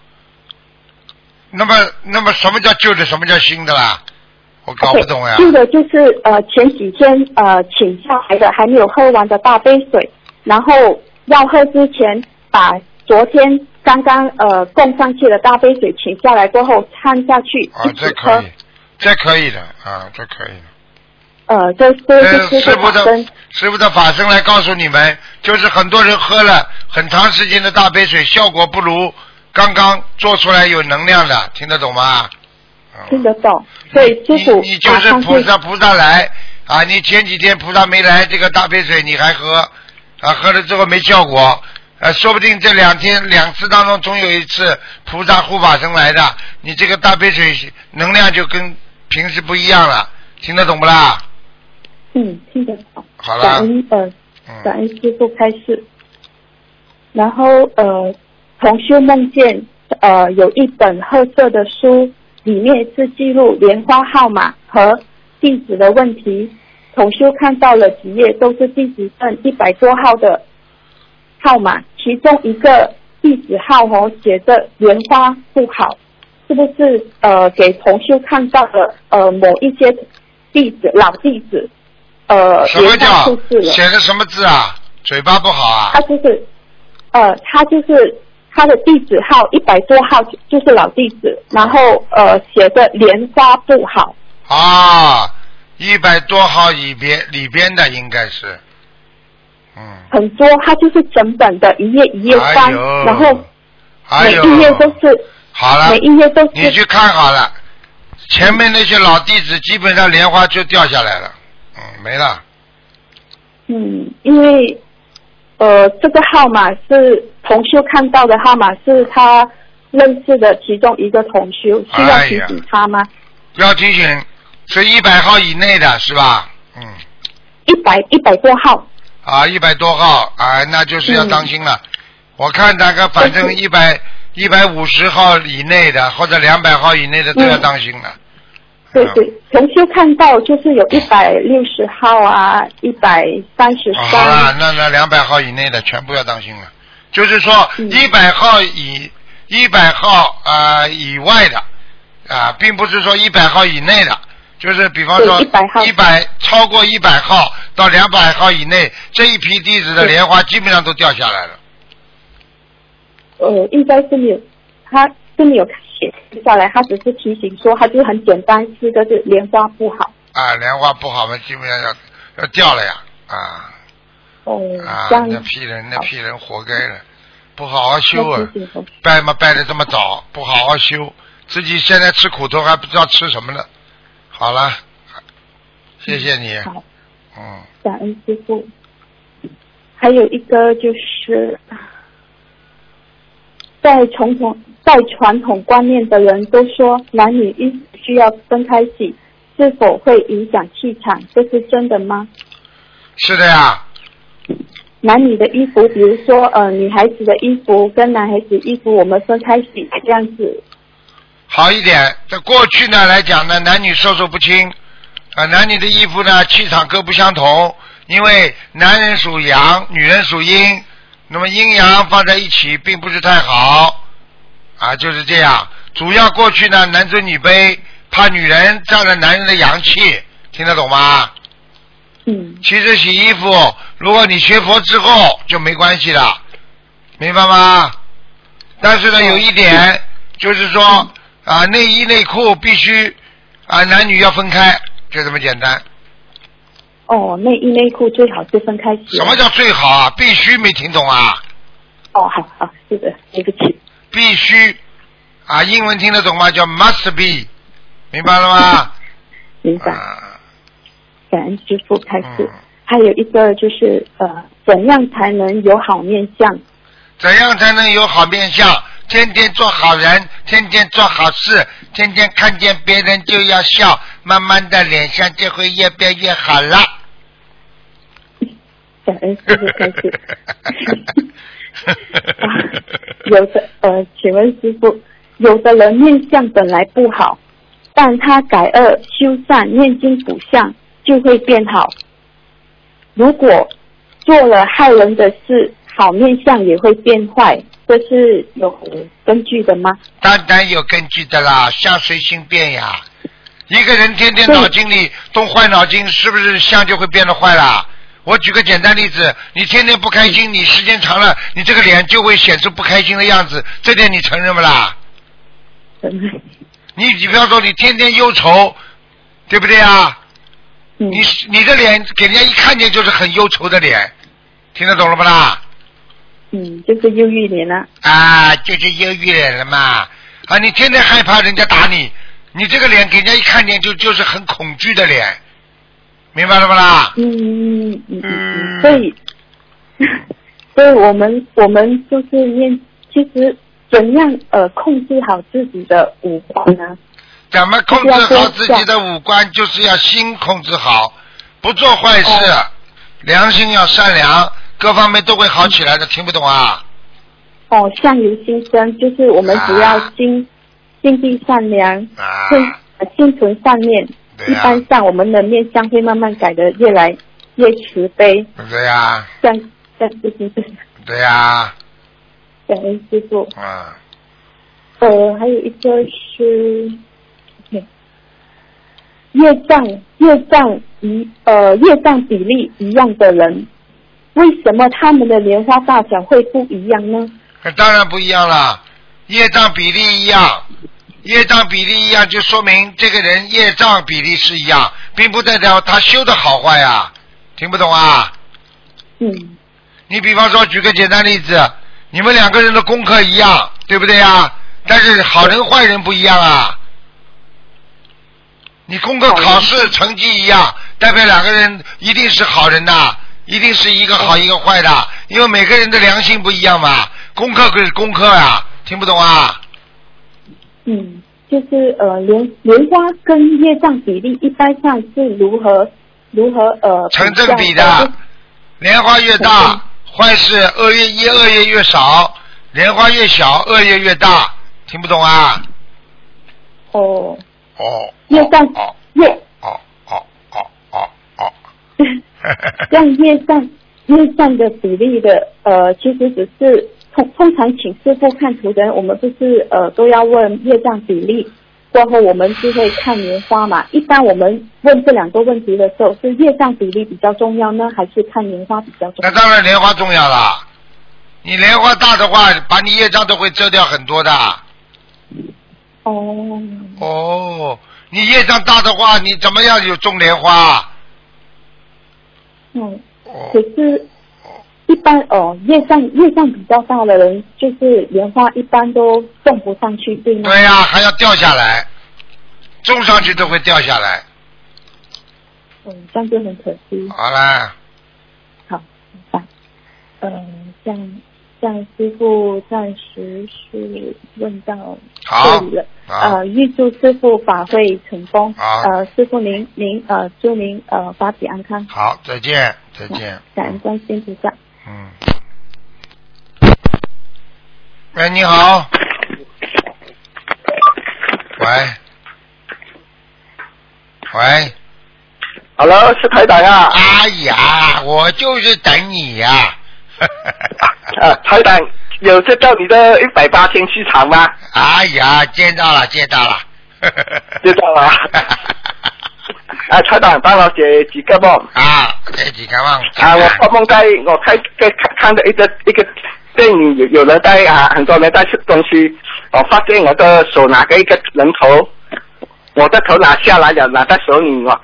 那么那么什么叫旧的，什么叫新的啦？我搞不懂呀。旧的就是呃前几天呃请下来的还没有喝完的大杯水，然后要喝之前把昨天刚刚呃供上去的大杯水请下来过后掺下去啊这可以，，这可以的啊，这可以的。呃这这呃是师傅的师傅的法身来告诉你们，就是很多人喝了很长时间的大杯水，效果不如刚刚做出来有能量的，听得懂吗？听得懂，所以师傅你就是菩萨，菩萨来啊！你前几天菩萨没来，这个大杯水你还喝啊？喝了之后没效果，啊，说不定这两天两次当中总有一次菩萨护法神来的，你这个大杯水能量就跟平时不一样了，听得懂不啦？嗯听得懂。好了，感恩呃，感恩师傅开示。然后呃，同修梦见呃有一本褐色的书，里面是记录莲花号码和地址的问题。同修看到了几页都是地址证一百多号的号码，其中一个地址号哦写着莲花不好，是不是呃给同修看到了呃某一些地址老地址？呃，什么叫。写的什么字啊？嘴巴不好啊？他就是，呃，他就是他的地址号一百多号就就是老地址，然后呃写的莲花不好，啊，一百多号里边里边的应该是，嗯，很多，他就是整本的一页一页翻，哎然后每一页都是好了每，一页都是你去看好了，前面那些老地址基本上莲花就掉下来了，嗯，没了。嗯，因为呃这个号码是同修看到的号码，是他认识的其中一个同修，需要提醒他吗？要提醒，是一百号以内的是吧？嗯，一百一百多号，啊，一百多号啊，那就是要当心了。我看大概反正一百一百五十号以内的或者两百号以内的都要当心了。对对，重修看到就是有一百六十号啊，一百三十啊好了，那那两百号以内的全部要当心了。就是说，嗯。一百号以一百号啊、呃以外的啊、并不是说一百号以内的，就是比方说对100号。一百超过一百号到两百号以内这一批地址的莲花基本上都掉下来了。呃，应该是没有，他是没有写下来，他只是提醒说，他就是很简单，四个字，莲花不好。啊，莲花不好嘛，基本上要要掉了呀，啊。哦，啊那批人那批人活该了，不好好修啊。拜嘛拜的这么早，不好好修，自己现在吃苦头还不知道吃什么呢。好了，谢谢你，好，嗯，感恩师傅。还有一个就是，在传统在传统观念的人都说男女衣服需要分开洗，是否会影响气场？这是真的吗？是的呀，男女的衣服，比如说呃女孩子的衣服跟男孩子衣服，我们分开洗这样子。好一点。在过去呢来讲呢，男女授受不亲，啊，男女的衣服呢气场各不相同，因为男人属阳，女人属阴，那么阴阳放在一起并不是太好，啊，就是这样。主要过去呢男尊女卑，怕女人占了男人的阳气，听得懂吗？嗯。其实洗衣服，如果你学佛之后就没关系了，明白吗？但是呢，有一点就是说啊，内衣内裤必须啊，男女要分开，就这么简单。哦，内衣内裤最好是分开洗。什么叫最好啊？必须没听懂啊？哦，好好，是的，对不起。必须啊，英文听得懂吗？叫 must be，明白了吗？明白。啊感恩师傅开嗯始。还有一个就是呃，怎样才能有好面相？怎样才能有好面相？天天做好人，天天做好事，天天看见别人就要笑，慢慢的脸相就会越变越好了。感恩师傅开始。啊 有的呃，请问师傅，有的人面相本来不好，但他改恶修善、念经补相，就会变好。如果做了害人的事，好面相也会变坏。这是有根据的吗？当然有根据的啦，相随心变呀。一个人天天脑筋里动坏脑筋，是不是相就会变得坏啦？我举个简单例子，你天天不开心，你时间长了，你这个脸就会显出不开心的样子，这点你承认不啦？承认。你你比方说你天天忧愁，对不对啊？嗯你你的脸给人家一看见就是很忧愁的脸，听得懂了不啦？嗯，就是忧郁脸了。啊，就是忧郁脸了嘛。啊，你天天害怕人家打你，你这个脸给人家一看见就就是很恐惧的脸，明白了不啦？嗯嗯所以，所以我们我们就是念，其实怎样呃控制好自己的五官呢？怎么控制好自己的五官？就是要心控制好，不做坏事，良心要善良，各方面都会好起来的。听不懂啊？哦，相由心生，就是我们只要啊心、心地善良，啊，心存善念，一、般上我们的面相会慢慢改的越来越慈悲，对呀、像像就是。这样。对呀、感恩师傅。啊，呃，还有一个是业障业障一呃业障比例一样的人，为什么他们的莲花大小会不一样呢？那当然不一样了，业障比例一样，业障比例一样，就说明这个人业障比例是一样，并不代表他修的好坏呀。听不懂啊？嗯你比方说，举个简单例子，你们两个人的功课一样，对不对呀？但是好人坏人不一样啊。你功课考试成绩一样，代表两个人一定是好人呐，一定是一个好一个坏的，因为每个人的良心不一样嘛。功课归功课啊，听不懂啊？嗯，就是呃莲莲花跟业障比例一般上是如何如何呃成正比的，莲花越大，坏事恶业一恶业越少；莲花越小，恶业越大。听不懂啊？哦，哦，业障哦业哦哦哦哦哦。像 业障业障的比例的呃，其实只是通通常请师傅看图的人，我们不是呃都要问业障比例，过后我们就会看莲花嘛。一般我们问这两个问题的时候，是业障比例比较重要呢，还是看莲花比较重那要？当然莲花重要啦。你莲花大的话，把你业障都会遮掉很多的。哦，哦，你业障大的话，你怎么样有种莲花？嗯，哦可是。一般哦，业障业障比较大的人，就是莲花一般都种不上去，对吗？对呀、还要掉下来，种上去都会掉下来。嗯，这样就很可惜。好啦，好，明白。嗯，像像师傅暂时是问到好这里了。好呃，预祝师傅法会成功。好呃，师傅您您呃祝您呃法体安康。好，再见，再见。感恩观世音菩萨。嗯。喂，你好。喂。喂。Hello，是台长啊。哎呀，我就是等你呀、啊，台长有接到你的一百八千市场吗？哎呀，见到了，见到了。见到了。啊，台长帮我解几个梦。啊，这几个梦。啊，我做梦在我看看看到一个一个电影，有有人在啊，很多人在吃东西，我发现我的手拿个一个人头，我的头拿下来了，拿在手里我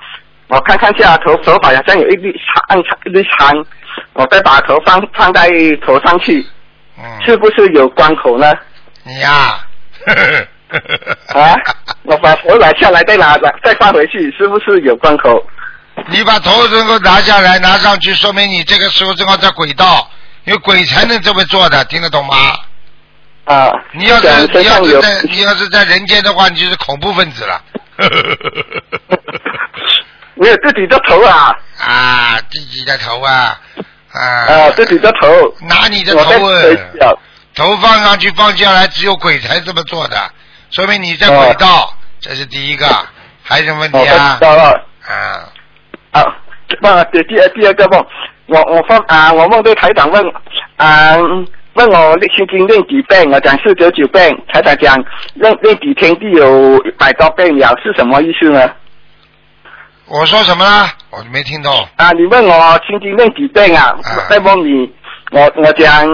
我看看下头手法好像有一粒长一粒长，我再把头放放在头上去，嗯，是不是有关口呢？你呀、啊，我把头拿下来再拿再放回去，是不是有关口？你把头能够拿下来拿上去，说明你这个时候正好在轨道，因为鬼才能这么做的，听得懂吗？啊，你要是身你要有是在你要是在人间的话，你就是恐怖分子了。没有自己的头啊，啊，自己的头啊，啊，啊，自己的头，拿你的头头放上去放下来，只有鬼才这么做的，说明你在轨道，这是第一个。还有什么问题啊？道了。啊，啊，那第第第二个梦，我我放啊，我梦对台长问啊，问我心经练几遍，我讲四九九遍，台长讲练练几天就有一百多遍了，是什么意思呢？我说什么了？我没听懂。啊，你问我心经练几遍啊？再问你，我我讲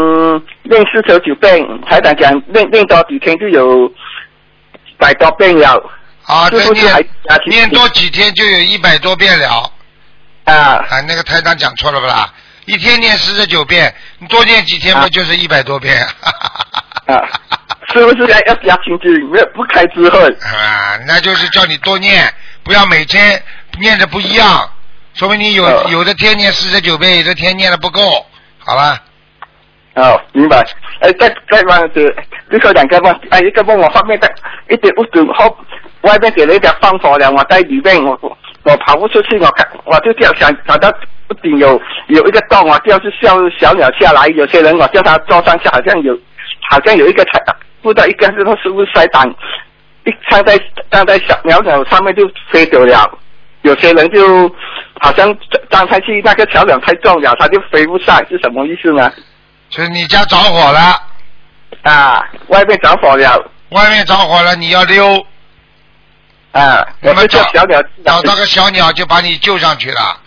练四九九遍，台长讲练练多几天就有百多遍了。啊，是不是还念念多几天就有一百多遍了。啊啊，那个台长讲错了不啦？一天念四十九遍，你多念几天不就是一百多遍？啊，是不是要要加心经？没有不开智慧。啊，那就是叫你多念，不要每天念的不一样，说明你有、哦有的天念四十九遍，有的天念的不够，好了。哦，明白。哎，再再问是最后两个问，哎，一个问我后面的一点屋子后外面给了一条放火了，我在里面，我我跑不出去，我看我就掉想找到屋顶有有一个洞，我掉是小小鸟下来，有些人我叫他坐上去，好像有好像有一个菜，不知道一个是是不是塞胆，一站在站在小鸟鸟上面就飞走了。有些人就好像站上去那个小鸟太重了，他就飞不上，是什么意思呢？就是你家着火了，啊，外面着火了，外面着火了，你要溜，啊，我们叫小鸟找到个小鸟就把你救上去了。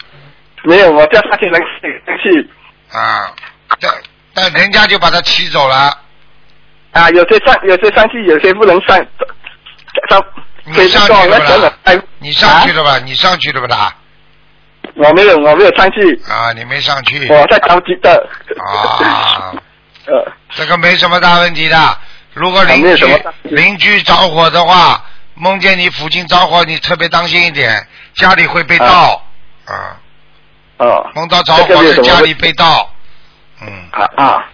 没有，我叫上去能上去啊，但但人家就把他骑走了。啊，有些上有些上去，有些不能上上。你上去了不啦？你上去啊了吧？你上去了不啦？我没有，我没有上去。啊，你没上去。我在着急的。啊，呃，这个没什么大问题的。如果邻居啊什么邻居着火的话，梦见你附近着火，你特别当心一点，家里会被盗。啊。哦。梦到着火是家里被盗。嗯。啊啊，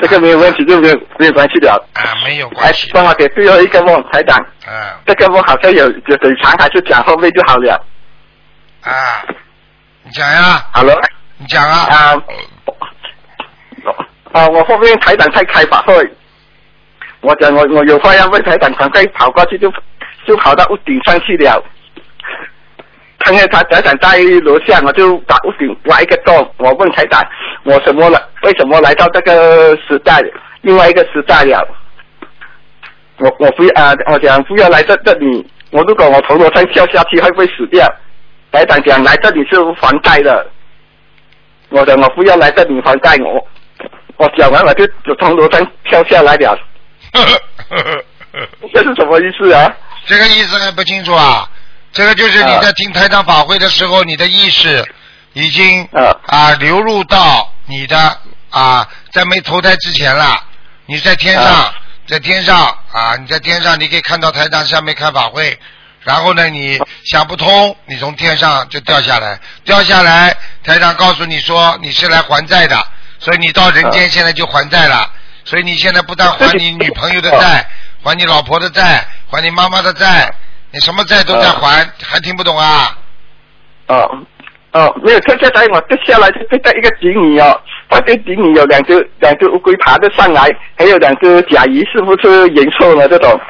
这个没有问题，就没有没有关系的。啊，没有哎关系。，帮我给最后一个梦，台长。嗯。这个梦好像有有嘴长，还是讲后面就好了。啊，你讲呀。好了。你讲啊。啊。啊，我后面台长在开法会，我讲我我有话要问台长，赶快跑过去就就跑到屋顶上去了。看见他台长在楼下，我就把屋顶挖一个洞。我问台长，我什么来？为什么来到这个时代？另外一个时代了。我我不要啊，我讲不要来这这里。我如果我从楼上跳下去，会不会死掉？台长讲来这里是还债的。我讲我不要来这里还债，我我讲完我就就从楼上跳下来了。这是什么意思啊？这个意思还不清楚啊？这个就是你在听台长法会的时候，你的意识已经啊流入到你的啊，在没投胎之前了。你在天上，在天上啊，你在天上，你可以看到台长下面开法会。然后呢，你想不通，你从天上就掉下来，掉下来，台长告诉你说你是来还债的，所以你到人间现在就还债了。所以你现在不但还你女朋友的债，还你老婆的债，还你妈妈的债，你什么债都在还，还听不懂啊？哦哦，没有，跳下来我掉下来就对到一个井里哦，发现井里有两只两只乌龟爬得上来，还有两只甲鱼，是不是延寿呢？这种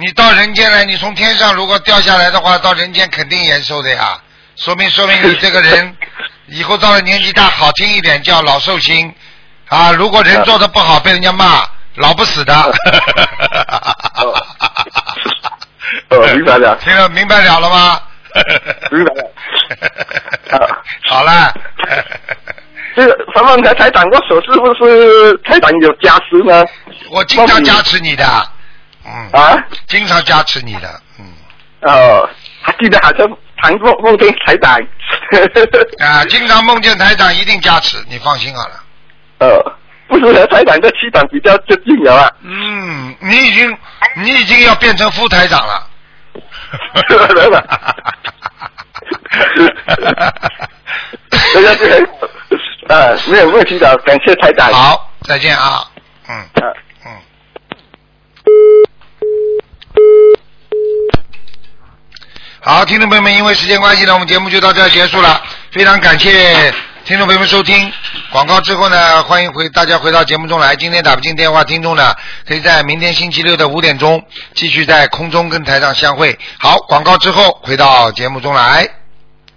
你到人间来，你从天上如果掉下来的话，到人间肯定延寿的呀。说明说明你这个人 以后到了年纪大，好听一点叫老寿星啊。如果人做的不好，被人家骂，老不死的。哦，明白了。听了明白了了吗？明白了。好了。这个什么台台长，我手是不是台长有加持呢？我经常加持你的，嗯，啊，经常加持你的，嗯，哦，还记得好像唐梦梦见台长。啊，经常梦见台长一定加持，你放心好了。呃，不是和台长的气场比较接近了啊。嗯，你已经你已经要变成副台长了。这个是呃没有问题的，感谢台长。好，再见啊。嗯啊好，听众朋友们，因为时间关系呢，我们节目就到这儿结束了。非常感谢听众朋友们收听广告之后呢，欢迎回大家回到节目中来。今天打不进电话，听众呢可以在明天星期六的五点钟继续在空中跟台上相会。好，广告之后回到节目中来。